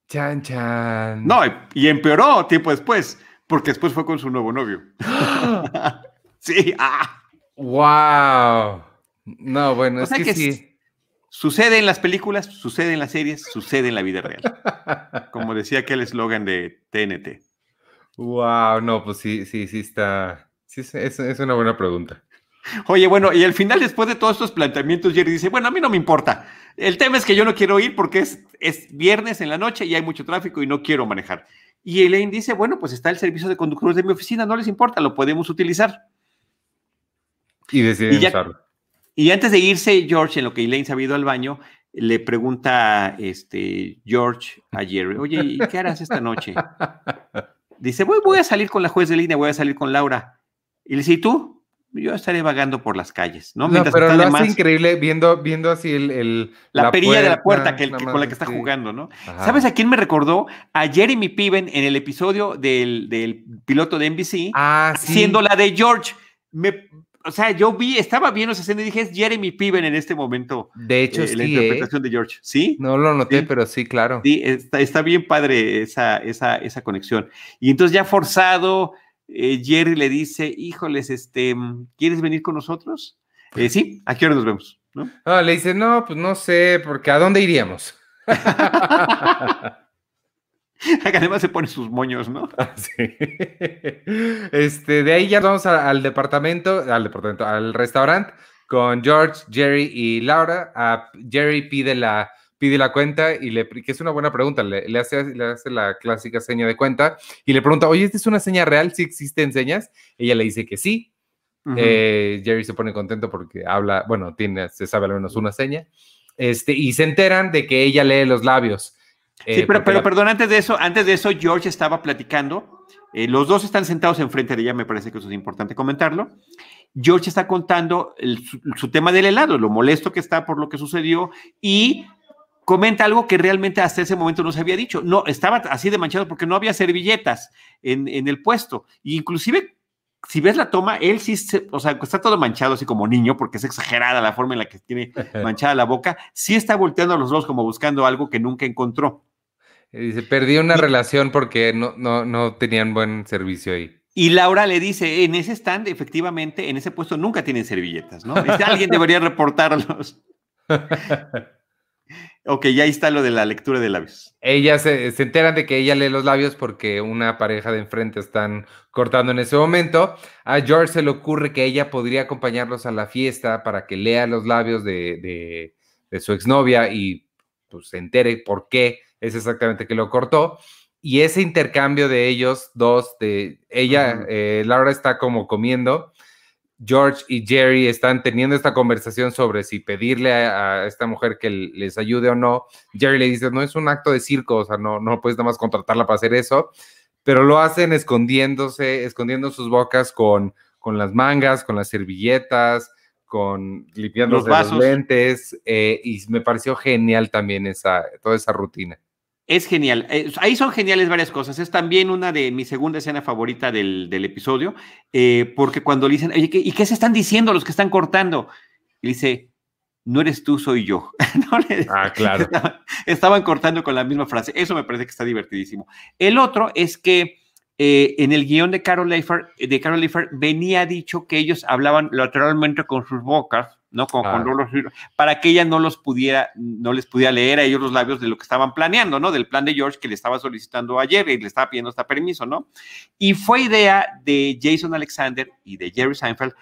Chan, chan. No, y empeoró tiempo después, porque después fue con su nuevo novio. sí, ah. Wow. No, bueno, es que, sí. Sucede en las películas, sucede en las series, sucede en la vida real. Como decía aquel eslogan de TNT. Wow, no, pues sí, sí, sí está. Sí, es, una buena pregunta. Oye, bueno, y al final, después de todos estos planteamientos, Jerry dice, bueno, a mí no me importa. El tema es que yo no quiero ir porque es, es viernes en la noche y hay mucho tráfico y no quiero manejar. Y Elaine dice, bueno, pues está el servicio de conductores de mi oficina, no les importa, lo podemos utilizar. Y deciden usarlo. Y antes de irse, George, en lo que Elaine se ha ido al baño, le pregunta este, George a Jerry, oye, ¿y qué harás esta noche? Dice, voy, voy a salir con la juez de línea, voy a salir con Laura. Y le dice, ¿y tú? Yo estaré vagando por las calles, ¿no? no pero lo hace increíble viendo, viendo así el... la, perilla de la puerta que, con la que está jugando, ¿no? ¿Sabes a quién me recordó? A Jeremy Piven en el episodio del, piloto de NBC, ah, siendo la de George. Me, o sea, yo vi, estaba viendo esa escena y dije, es Jeremy Piven en este momento. De hecho, eh, La ¿eh? interpretación de George, ¿sí? No lo noté, pero sí, claro. Sí, está, está bien padre esa, esa, esa conexión. Y entonces ya forzado eh, Jerry le dice, híjoles, este, ¿quieres venir con nosotros? Eh, sí, ¿a qué hora nos vemos? ¿No? le dice, no, pues no sé, porque ¿a dónde iríamos? Además se pone sus moños, ¿no? Sí. Este, de ahí ya vamos al departamento, al departamento, al restaurante con George, Jerry y Laura. A Jerry pide la pide la cuenta y le, que es una buena pregunta, le, hace, le hace la clásica seña de cuenta y le pregunta, oye, ¿esta es una seña real? ¿Sí existen señas? Ella le dice que sí. Eh, Jerry se pone contento porque habla, bueno, tiene, se sabe al menos una seña. Este, y se enteran de que ella lee los labios. sí, eh, pero, pero perdón, antes de eso, antes de eso, George estaba platicando. Eh, los dos están sentados enfrente de ella, me parece que eso es importante comentarlo. George está contando su, su, tema del helado, lo molesto que está por lo que sucedió y comenta algo que realmente hasta ese momento no se había dicho. No, estaba así de manchado porque no había servilletas en, el puesto. E inclusive, si ves la toma, él sí, o sea, está todo manchado así como niño porque es exagerada la forma en la que tiene manchada la boca. Sí está volteando a los dos como buscando algo que nunca encontró. Dice, perdí una relación porque no, no, no tenían buen servicio ahí. Y Laura le dice, en ese stand, efectivamente, en ese puesto nunca tienen servilletas, ¿no? alguien debería reportarlos. ok, ya está lo de la lectura de labios. Ella se, se, enteran de que ella lee los labios porque una pareja de enfrente están cortando en ese momento. A George se le ocurre que ella podría acompañarlos a la fiesta para que lea los labios de, de su exnovia y pues se entere por qué es exactamente que lo cortó. Y ese intercambio de ellos dos, de ella, eh, Laura está como comiendo, George y Jerry están teniendo esta conversación sobre si pedirle a, esta mujer que les ayude o no. Jerry le dice, no es un acto de circo, o sea, no, no puedes nada más contratarla para hacer eso, pero lo hacen escondiéndose, escondiendo sus bocas con, con las mangas, con las servilletas, con limpiándose los, los lentes, eh, y me pareció genial también esa, toda esa rutina. Es genial. Eh, ahí son geniales varias cosas. Es también una de mi segunda escena favorita del, episodio, eh, porque cuando le dicen, oye, ¿y qué se están diciendo los que están cortando? Y dice, no eres tú, soy yo. ah, claro. Estaban, cortando con la misma frase. Eso me parece que está divertidísimo. El otro es que eh, en el guion de Carol Leifer, de Carol Leifer venía dicho que ellos hablaban lateralmente con sus bocas ¿no? para que ella no los pudiera, no les pudiera leer a ellos los labios de lo que estaban planeando, ¿no? Del plan de George que le estaba solicitando ayer y le estaba pidiendo hasta permiso, ¿no? Y fue idea de Jason Alexander y de Jerry Seinfeld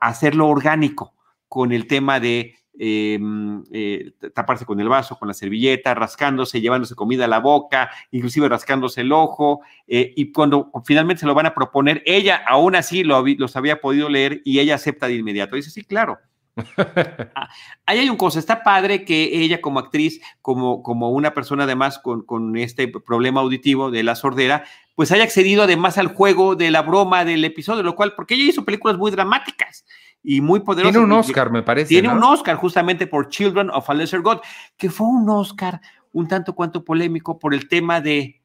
hacerlo orgánico con el tema de em, eh, taparse con el vaso, con la servilleta, rascándose, llevándose comida a la boca, inclusive rascándose el ojo, eh, y cuando finalmente se lo van a proponer, ella aún así lo, los había podido leer y ella acepta de inmediato. Dice, sí, claro, Ah, ahí hay un cosa, está padre que ella como actriz, como, como una persona además con, con, este problema auditivo de la sordera, pues haya accedido además al juego de la broma del episodio, lo cual, porque ella hizo películas muy dramáticas y muy poderosas. Tiene un Oscar, me parece. Tiene un Oscar justamente por Children of a Lesser God, que fue un Oscar un tanto cuanto polémico por el tema de,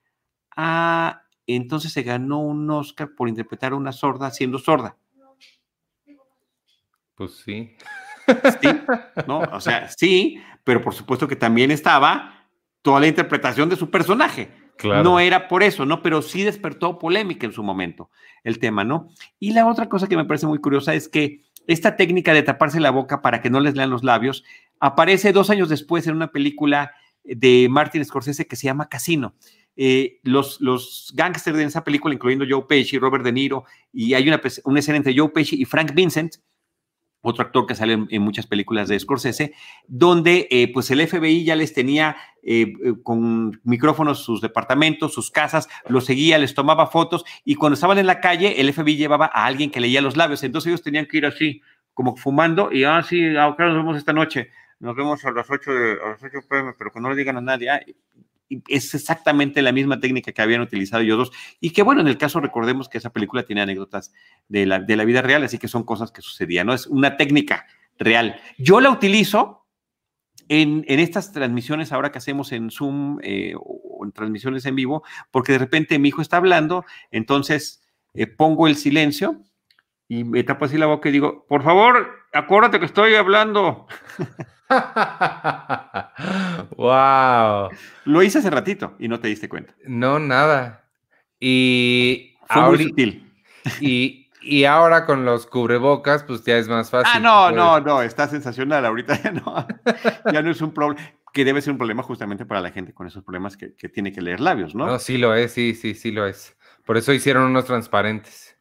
ah, entonces se ganó un Oscar por interpretar a una sorda siendo sorda. Pues sí. Sí, ¿no? O sea, sí, pero por supuesto que también estaba toda la interpretación de su personaje. Claro. No era por eso, ¿no? Pero sí despertó polémica en su momento el tema, ¿no? Y la otra cosa que me parece muy curiosa es que esta técnica de taparse la boca para que no les lean los labios aparece dos años después en una película de Martin Scorsese que se llama Casino. Eh, los, los gángsters de esa película, incluyendo Joe Pesci, Robert De Niro, y hay una, una escena entre Joe Pesci y Frank Vincent, otro actor que sale en, muchas películas de Scorsese, donde eh, pues el FBI ya les tenía eh, eh, con micrófonos sus departamentos, sus casas, los seguía, les tomaba fotos y cuando estaban en la calle el FBI llevaba a alguien que leía los labios, entonces ellos tenían que ir así, como fumando y, ah, sí, ah, nos vemos esta noche, nos vemos a las 8, de, a las 8 pm, pero que no le digan a nadie, ah, es exactamente la misma técnica que habían utilizado ellos dos. Y que bueno, en el caso recordemos que esa película tiene anécdotas de la, de la vida real, así que son cosas que sucedían, ¿no? Es una técnica real. Yo la utilizo en, en estas transmisiones ahora que hacemos en Zoom eh, o en transmisiones en vivo, porque de repente mi hijo está hablando, entonces eh, pongo el silencio y me tapo así la boca y digo, por favor, acuérdate que estoy hablando. wow. Lo hice hace ratito y no te diste cuenta. No, nada. Y Fue Y, y, ahora con los cubrebocas, pues ya es más fácil. Ah, no, no, no, está sensacional. Ahorita ya no, ya no es un problema, que debe ser un problema justamente para la gente con esos problemas que, que tiene que leer labios, ¿no? No, sí lo es, sí, sí, sí lo es. Por eso hicieron unos transparentes.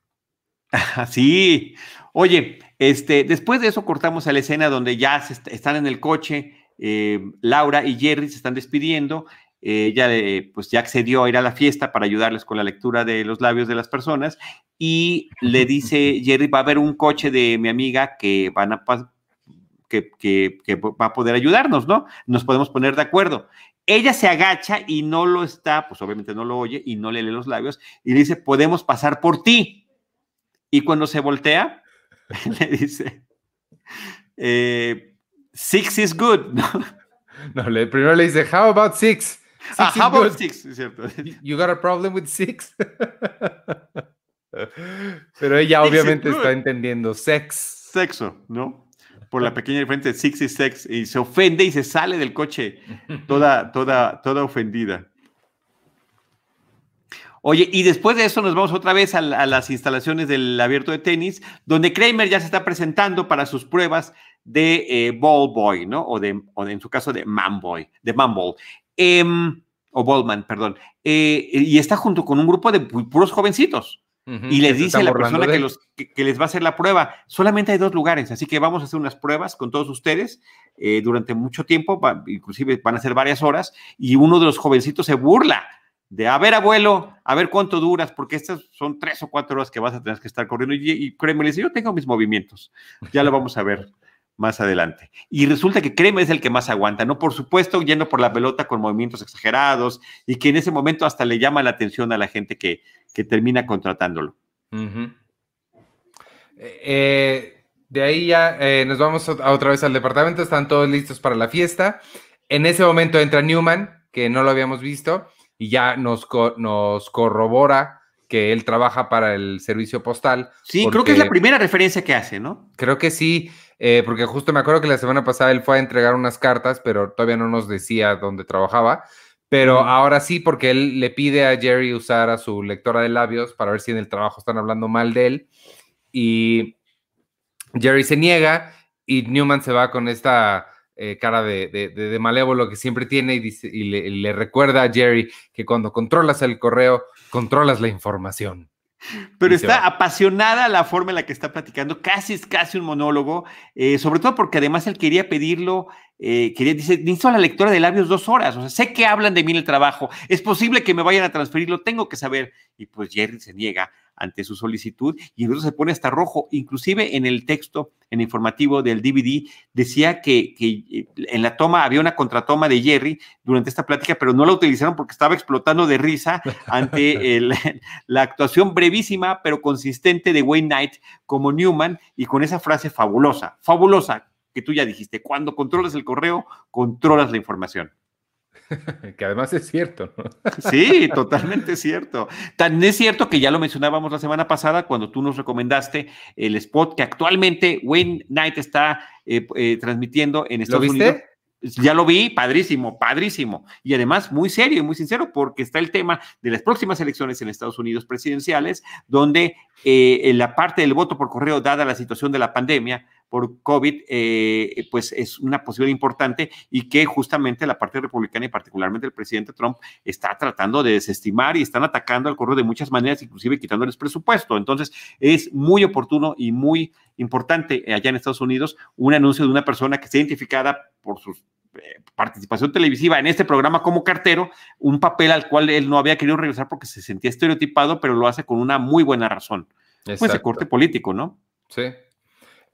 Sí. Oye, este, después de eso cortamos a la escena donde ya están en el coche, eh, Laura y Jerry se están despidiendo. ella eh, pues ya accedió a ir a la fiesta para ayudarles con la lectura de los labios de las personas y le dice Jerry va a haber un coche de mi amiga que van a que, que, que va a poder ayudarnos, ¿no? Nos podemos poner de acuerdo. Ella se agacha y no lo está, pues obviamente no lo oye y no le lee los labios y le dice, podemos pasar por ti. Y cuando se voltea, le dice, eh, six is good. No, le, primero le dice, how about six? ah, how about six, es cierto. You got a problem with six? Pero ella obviamente está entendiendo sex. Sexo, ¿no? Por la pequeña diferencia de six y sex. Y se ofende y se sale del coche toda, toda, toda ofendida. Oye, y después de eso nos vamos otra vez a, las instalaciones del abierto de tenis, donde Kramer ya se está presentando para sus pruebas de eh, Ball Boy, ¿no? O, de, o en su caso de Man Boy, de Man Ball. Em, o Ballman, perdón. Eh, y está junto con un grupo de puros jovencitos. y les dice la persona que, los, que, les va a hacer la prueba, solamente hay dos lugares, así que vamos a hacer unas pruebas con todos ustedes eh, durante mucho tiempo, inclusive van a ser varias horas, y uno de los jovencitos se burla de, a ver, abuelo, a ver cuánto duras, porque estas son tres o cuatro horas que vas a tener que estar corriendo. Y, y créeme, le dice, yo tengo mis movimientos, ya lo vamos a ver más adelante. Y resulta que Creme es el que más aguanta, ¿no? Por supuesto, yendo por la pelota con movimientos exagerados y que en ese momento hasta le llama la atención a la gente que, que termina contratándolo. Eh, de ahí ya eh, nos vamos otra vez al departamento, están todos listos para la fiesta. En ese momento entra Newman, que no lo habíamos visto, y ya nos, nos corrobora que él trabaja para el servicio postal. Sí, creo que es la primera referencia que hace, ¿no? Creo que sí, eh, porque justo me acuerdo que la semana pasada él fue a entregar unas cartas, pero todavía no nos decía dónde trabajaba. Pero ahora sí, porque él le pide a Jerry usar a su lectora de labios para ver si en el trabajo están hablando mal de él. Y Jerry se niega y Newman se va con esta eh, cara de, de, malévolo que siempre tiene y, dice, y le, recuerda a Jerry que cuando controlas el correo, controlas la información. Pero está apasionada la forma en la que está platicando, casi es casi un monólogo, eh, sobre todo porque además él quería pedirlo, eh, quería, dice, necesito la lectura de labios dos horas, o sea, sé que hablan de mí en el trabajo, es posible que me vayan a transferirlo, tengo que saber. Y pues Jerry se niega ante su solicitud y entonces se pone hasta rojo. Inclusive en el texto, en el informativo del DVD, decía que, eh, en la toma había una contratoma de Jerry durante esta plática, pero no la utilizaron porque estaba explotando de risa ante la actuación brevísima pero consistente de Wayne Knight como Newman y con esa frase fabulosa, fabulosa, que tú ya dijiste, cuando controlas el correo, controlas la información. que además es cierto. Sí, totalmente cierto. Tan es cierto que ya lo mencionábamos la semana pasada cuando tú nos recomendaste el spot que actualmente Wayne Knight está eh, eh, transmitiendo en Estados ¿Lo viste? Unidos. Ya lo vi, padrísimo, padrísimo. Y además muy serio y muy sincero porque está el tema de las próximas elecciones en Estados Unidos presidenciales, donde eh, en la parte del voto por correo, dada la situación de la pandemia, por COVID, eh, pues es una posibilidad importante y que justamente la parte republicana y particularmente el presidente Trump está tratando de desestimar y están atacando al correo de muchas maneras, inclusive quitándoles presupuesto. Entonces, es muy oportuno y muy importante allá en Estados Unidos un anuncio de una persona que está identificada por su eh, participación televisiva en este programa como cartero, un papel al cual él no había querido regresar porque se sentía estereotipado, pero lo hace con una muy buena razón. Pues el corte político, ¿no? Sí.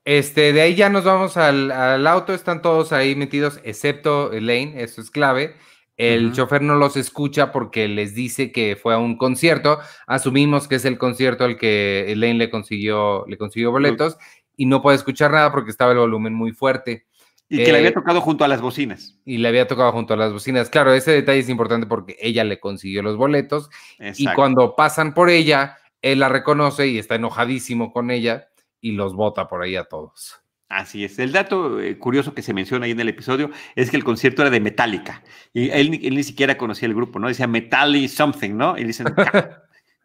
Este, de ahí ya nos vamos al, auto, están todos ahí metidos, excepto Elaine, eso es clave. El chofer no los escucha porque les dice que fue a un concierto. Asumimos que es el concierto al que Elaine le consiguió, le consiguió boletos y no puede escuchar nada porque estaba el volumen muy fuerte. Y que le había eh, tocado junto a las bocinas. Y le había tocado junto a las bocinas. Claro, ese detalle es importante porque ella le consiguió los boletos. Y cuando pasan por ella, él la reconoce y está enojadísimo con ella y los vota por ahí a todos. Así es. El dato eh, curioso que se menciona ahí en el episodio es que el concierto era de Metallica. Y él, ni siquiera conocía el grupo, ¿no? Decía Metallic something, ¿no? Y dicen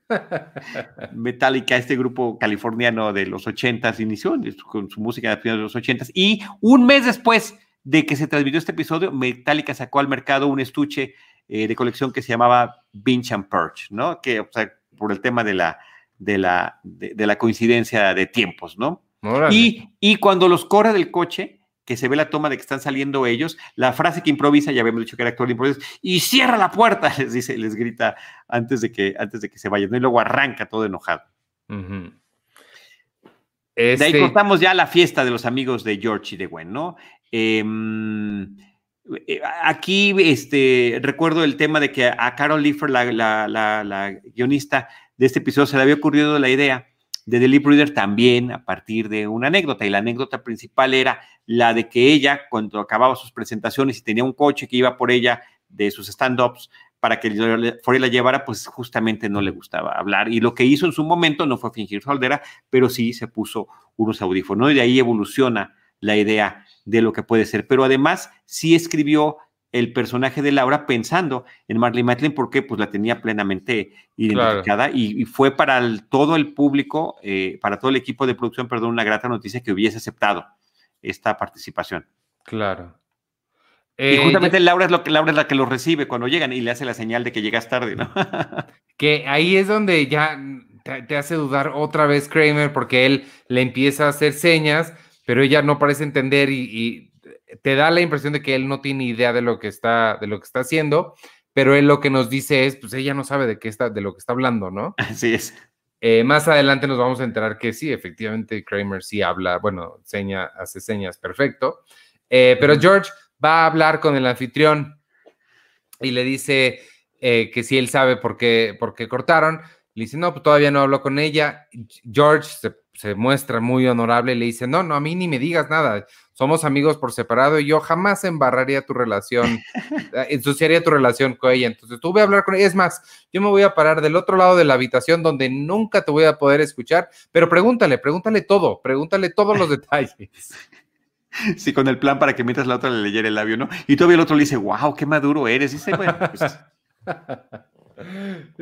Metallica, este grupo californiano de los ochentas, inició con su música de los ochentas. Y un mes después de que se transmitió este episodio, Metallica sacó al mercado un estuche eh, de colección que se llamaba Binch and Purge, ¿no? Que, o sea, por el tema de la de la, de, la coincidencia de tiempos, ¿no? Y, y, cuando los corre del coche, que se ve la toma de que están saliendo ellos, la frase que improvisa, ya habíamos dicho que era actor de improviso, y cierra la puerta, les dice, les grita antes de que, antes de que se vayan, y luego arranca todo enojado. De ahí este contamos ya la fiesta de los amigos de George y de Gwen, ¿no? Em, eh, aquí este, recuerdo el tema de que a Carol Leifer, la, la, la guionista, de este episodio se le había ocurrido la idea de The Lip Reader también a partir de una anécdota. Y la anécdota principal era la de que ella, cuando acababa sus presentaciones y tenía un coche que iba por ella de sus stand-ups para que fuera la llevara, pues justamente no le gustaba hablar. Y lo que hizo en su momento no fue fingir su aldera, pero sí se puso unos audífonos. Y de ahí evoluciona la idea de lo que puede ser. Pero además sí escribió el personaje de Laura pensando en Marley Matlin porque pues la tenía plenamente identificada y, fue para todo el público, eh, para todo el equipo de producción, perdón, una grata noticia que hubiese aceptado esta participación. Claro. y eh, justamente Laura es, lo que, Laura es la que lo recibe cuando llegan y le hace la señal de que llegas tarde, ¿no? que ahí es donde ya te, hace dudar otra vez Kramer porque él le empieza a hacer señas, pero ella no parece entender y te da la impresión de que él no tiene idea de lo que está, de lo que está haciendo, pero él lo que nos dice es, pues ella no sabe de qué está, de lo que está hablando, ¿no? Así es. Eh, más adelante nos vamos a enterar que sí, efectivamente Kramer sí habla, bueno, seña, hace señas perfecto, eh, pero George va a hablar con el anfitrión y le dice eh, que si él sabe por qué, por qué cortaron. Le dice, no, pues todavía no hablo con ella. George se, se muestra muy honorable, le dice, no, no, a mí ni me digas nada somos amigos por separado y yo jamás embarraría tu relación, eh, ensuciaría tu relación con ella. Entonces tú voy a hablar con ella. Es más, yo me voy a parar del otro lado de la habitación donde nunca te voy a poder escuchar, pero pregúntale, pregúntale todo, pregúntale todos los detalles. Sí, con el plan para que mientras la otra le leyera el labio, ¿no? Y todavía el otro le dice, wow, qué maduro eres. Y dice, bueno, pues...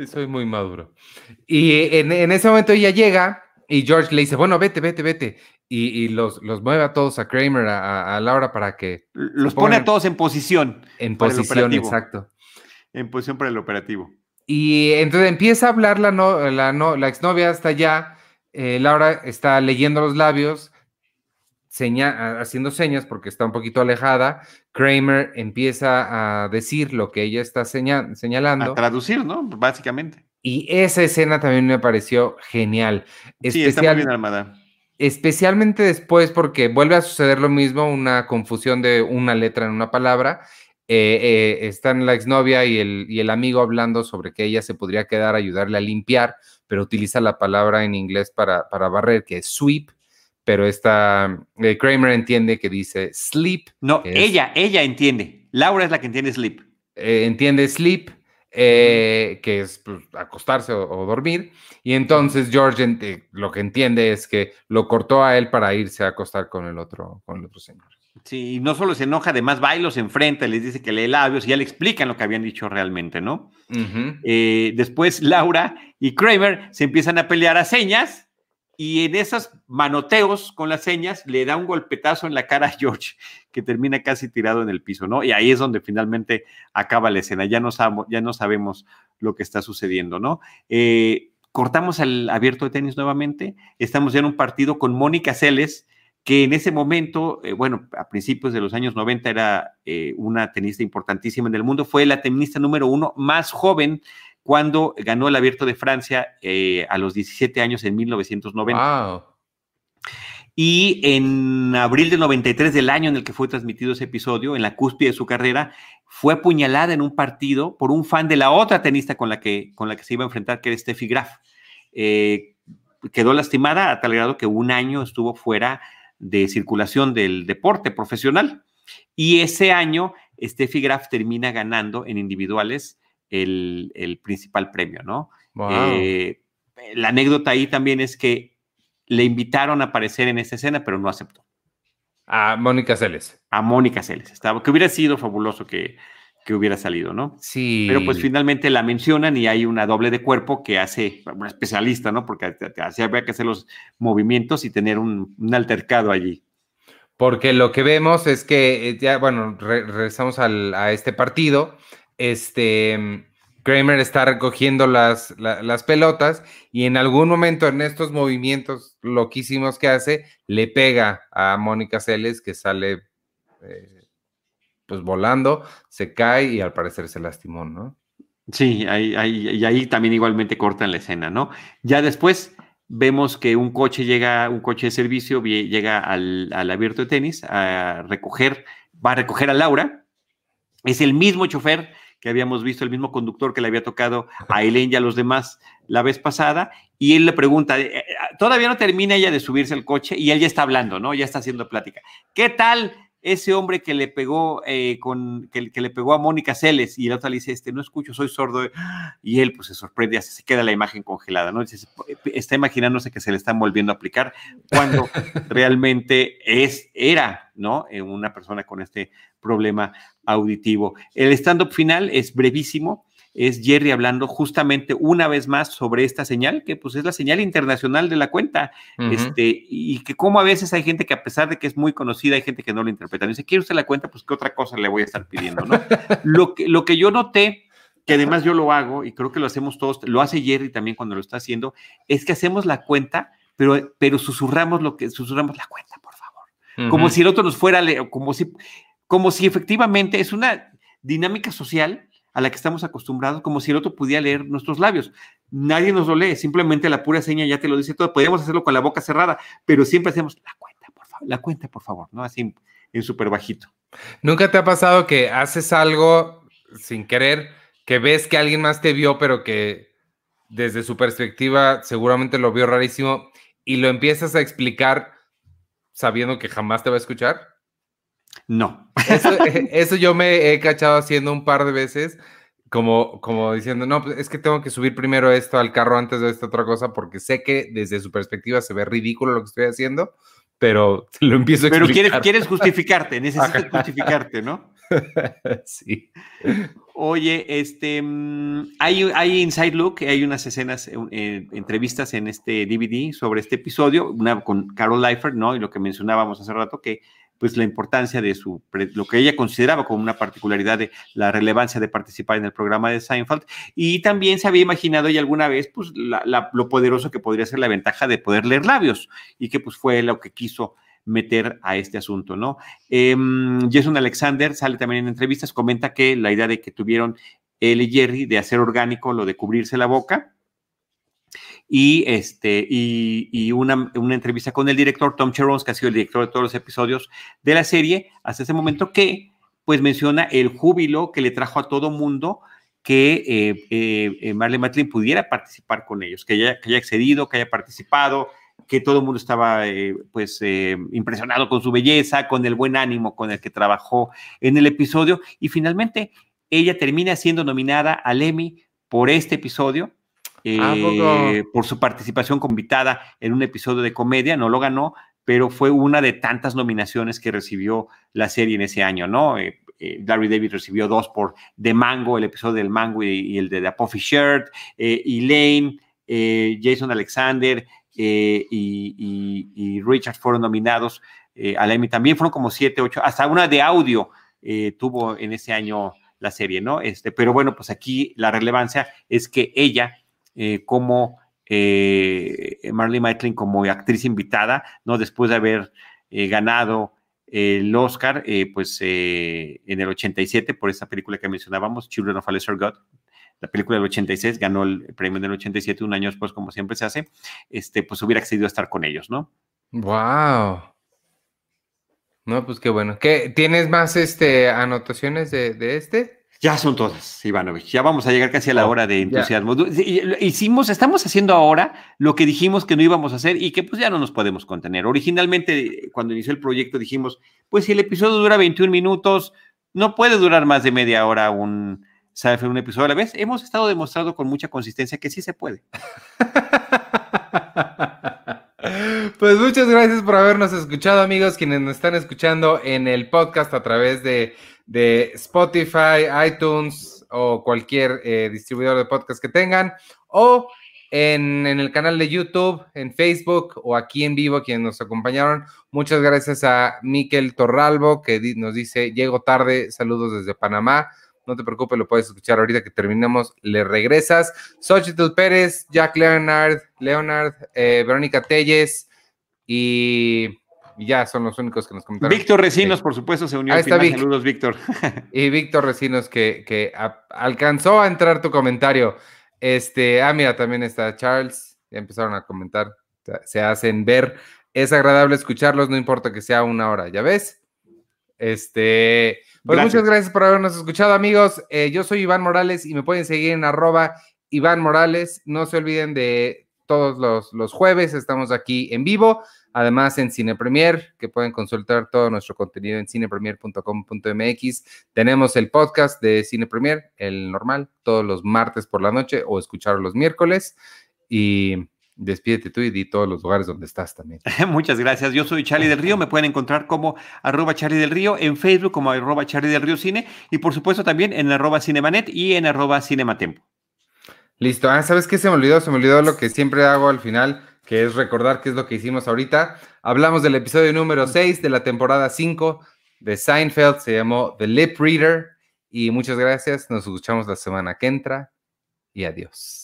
Soy muy maduro. Y en, en ese momento ella llega y George le dice, bueno, vete, vete, vete y, los, los, mueve a todos, a Kramer, a, Laura, para que... Los pone a todos en posición. En posición, exacto. En posición para el operativo. Y entonces empieza a hablar la, no, la, no, la exnovia hasta allá. Eh, Laura está leyendo los labios, haciendo señas porque está un poquito alejada. Kramer empieza a decir lo que ella está señalando. A traducir, ¿no? Básicamente. Y esa escena también me pareció genial. Sí, está muy bien armada especialmente después porque vuelve a suceder lo mismo, una confusión de una letra en una palabra. Eh, eh, están la exnovia y el, y el amigo hablando sobre que ella se podría quedar a ayudarle a limpiar, pero utiliza la palabra en inglés para, para barrer, que es sweep, pero esta eh, Kramer entiende que dice sleep. No, ella, ella entiende. Laura es la que entiende sleep. entiende sleep eh, que es pues, acostarse o, dormir. Y entonces George lo que entiende es que lo cortó a él para irse a acostar con el otro, con el otro señor. Sí, y no solo se enoja, además va y los enfrenta, les dice que lee labios y ya le explican lo que habían dicho realmente, ¿no? Eh, después Laura y Kramer se empiezan a pelear a señas y en esos manoteos con las señas le da un golpetazo en la cara a George, que termina casi tirado en el piso, ¿no? Y ahí es donde finalmente acaba la escena, ya no, ya no sabemos lo que está sucediendo, ¿no? Eh, cortamos al abierto de tenis nuevamente, estamos ya en un partido con Mónica Celes, que en ese momento, eh, bueno, a principios de los años 90 era eh, una tenista importantísima en el mundo, fue la tenista número uno más joven cuando ganó el Abierto de Francia eh, a los 17 años en 1990. Y en abril del 93 del año en el que fue transmitido ese episodio, en la cúspide de su carrera, fue apuñalada en un partido por un fan de la otra tenista con la que, con la que se iba a enfrentar, que era Steffi Graf. Eh, quedó lastimada a tal grado que un año estuvo fuera de circulación del deporte profesional. Y ese año, Steffi Graf termina ganando en individuales el, principal premio, ¿no? Eh, la anécdota ahí también es que le invitaron a aparecer en esa escena, pero no aceptó. A Mónica Celes. A Mónica Celes. Estaba, que hubiera sido fabuloso que, que hubiera salido, ¿no? Sí. Pero pues finalmente la mencionan y hay una doble de cuerpo que hace, una especialista, ¿no? Porque había que hacer los movimientos y tener un, altercado allí. Porque lo que vemos es que, eh, ya, bueno, regresamos a este partido este, Kramer está recogiendo las, las pelotas y en algún momento en estos movimientos loquísimos que hace, le pega a Mónica Celes que sale eh, pues volando, se cae y al parecer se lastimó, ¿no? Sí, ahí, ahí, y ahí también igualmente cortan la escena, ¿no? Ya después vemos que un coche llega, un coche de servicio llega al, al abierto de tenis a recoger, va a recoger a Laura, es el mismo chofer que habíamos visto, el mismo conductor que le había tocado a Elaine y a los demás la vez pasada, y él le pregunta, eh, eh, todavía no termina ella de subirse al coche y él ya está hablando, ¿no? Ya está haciendo plática. ¿Qué tal ese hombre que le pegó eh, con, que, le pegó a Mónica Celes, y la otra le dice, este, no escucho, soy sordo, y él pues se sorprende, así se queda la imagen congelada, ¿no? está imaginándose que se le están volviendo a aplicar, cuando realmente es, era, ¿no? Eh, una persona con este problema auditivo. El stand-up final es brevísimo, es Jerry hablando justamente una vez más sobre esta señal, que pues es la señal internacional de la cuenta, este, y que como a veces hay gente que a pesar de que es muy conocida, hay gente que no lo interpreta. dice, ¿quiere usted la cuenta? Pues qué otra cosa le voy a estar pidiendo, ¿no? lo, que, lo que yo noté, que además yo lo hago, y creo que lo hacemos todos, lo hace Jerry también cuando lo está haciendo, es que hacemos la cuenta, pero, pero susurramos lo que, susurramos la cuenta, por favor. Como si el otro nos fuera, como si, como si efectivamente es una dinámica social a la que estamos acostumbrados, como si el otro pudiera leer nuestros labios. Nadie nos lo lee, simplemente la pura seña ya te lo dice todo. Podríamos hacerlo con la boca cerrada, pero siempre hacemos la cuenta, por favor, la cuenta, por favor, ¿no? Así en súper bajito. ¿Nunca te ha pasado que haces algo sin querer, que ves que alguien más te vio, pero que desde su perspectiva seguramente lo vio rarísimo y lo empiezas a explicar sabiendo que jamás te va a escuchar? No. Eso, yo me he cachado haciendo un par de veces, como, como diciendo, no, pues es que tengo que subir primero esto al carro antes de esta otra cosa, porque sé que desde su perspectiva se ve ridículo lo que estoy haciendo, pero lo empiezo a Pero quieres, quieres justificarte, necesitas justificarte, ¿no? sí. Oye, este, mm, hay, hay Inside Look, hay unas escenas, eh, entrevistas en este DVD sobre este episodio, una con Carol Leifert, ¿no? Y lo que mencionábamos hace rato, que pues la importancia de su, lo que ella consideraba como una particularidad de la relevancia de participar en el programa de Seinfeld. Y también se había imaginado ella alguna vez, pues, lo poderoso que podría ser la ventaja de poder leer labios y que pues fue lo que quiso meter a este asunto, ¿no? Em, Jason Alexander sale también en entrevistas, comenta que la idea de que tuvieron él y Jerry de hacer orgánico lo de cubrirse la boca, y, este, y, una, entrevista con el director Tom Cherons, que ha sido el director de todos los episodios de la serie hasta ese momento, que pues menciona el júbilo que le trajo a todo mundo que eh, eh, eh Marlene Matlin pudiera participar con ellos, que haya, que haya accedido, que haya participado, que todo el mundo estaba eh, pues impresionado con su belleza, con el buen ánimo con el que trabajó en el episodio. Y finalmente ella termina siendo nominada al Emmy por este episodio eh, por su participación convitada en un episodio de comedia, no lo ganó, pero fue una de tantas nominaciones que recibió la serie en ese año, ¿no? Eh, eh, Larry David recibió dos por The Mango, el episodio del Mango y, el de The Puffy Shirt, Elaine, Jason Alexander y, Richard fueron nominados a. También fueron como siete, ocho, hasta una de audio tuvo en ese año la serie, ¿no? Este, pero bueno, pues aquí la relevancia es que ella eh, como eh, Marley Matlin como actriz invitada, ¿no? Después de haber eh, ganado el Oscar, pues en el 87 por esa película que mencionábamos, Children of a Lesser God, la película del 86, ganó el premio del 87 un año después, como siempre se hace, este, pues hubiera accedido a estar con ellos, ¿no? Wow. No, pues qué bueno. ¿Qué, ¿Tienes más este, anotaciones de, de este? Ya son todas, Ivanovich. Ya vamos a llegar casi a la oh, hora de entusiasmo. Hicimos, estamos haciendo ahora lo que dijimos que no íbamos a hacer y que pues ya no nos podemos contener. Originalmente, cuando inició el proyecto, dijimos, pues si el episodio dura 21 minutos, no puede durar más de media hora un, ¿sabes? un episodio a la vez. Hemos estado demostrando con mucha consistencia que sí se puede. Pues muchas gracias por habernos escuchado, amigos, quienes nos están escuchando en el podcast a través de de Spotify, iTunes o cualquier eh, distribuidor de podcast que tengan, o en, el canal de YouTube, en Facebook o aquí en vivo, quienes nos acompañaron. Muchas gracias a Miquel Torralbo, que nos dice, llego tarde, saludos desde Panamá. No te preocupes, lo puedes escuchar ahorita que terminemos, le regresas. Xochitl Pérez, Jack Leonard, Leonard, eh, Verónica Telles y y ya son los únicos que nos comentaron. Víctor Recinos, por supuesto, se unió. Ahí está Saludos, Víctor. Y Víctor Recinos, que, alcanzó a entrar tu comentario. Este, ah, mira, también está Charles. Ya empezaron a comentar. Se hacen ver. Es agradable escucharlos, no importa que sea una hora, ¿ya ves? Este, pues muchas gracias por habernos escuchado, amigos. Eh, yo soy Iván Morales y me pueden seguir en arroba Iván Morales. No se olviden de todos los, los jueves estamos aquí en vivo. Además, en Cine Premier, que pueden consultar todo nuestro contenido en cinepremier.com.mx. Tenemos el podcast de Cine Premier, el normal, todos los martes por la noche o escuchar los miércoles. Y despídete tú y di todos los lugares donde estás también. Muchas gracias. Yo soy Charlie del Río. Me pueden encontrar como arroba Charlie del Río en Facebook, como arroba Charlie del Río Cine y por supuesto también en arroba Cinemanet y en arroba Cinematempo. Listo. Ah, ¿sabes qué se me olvidó? Se me olvidó lo que siempre hago al final que es recordar qué es lo que hicimos ahorita. Hablamos del episodio número 6 de la temporada 5 de Seinfeld, se llamó The Lip Reader. Y muchas gracias, nos escuchamos la semana que entra y adiós.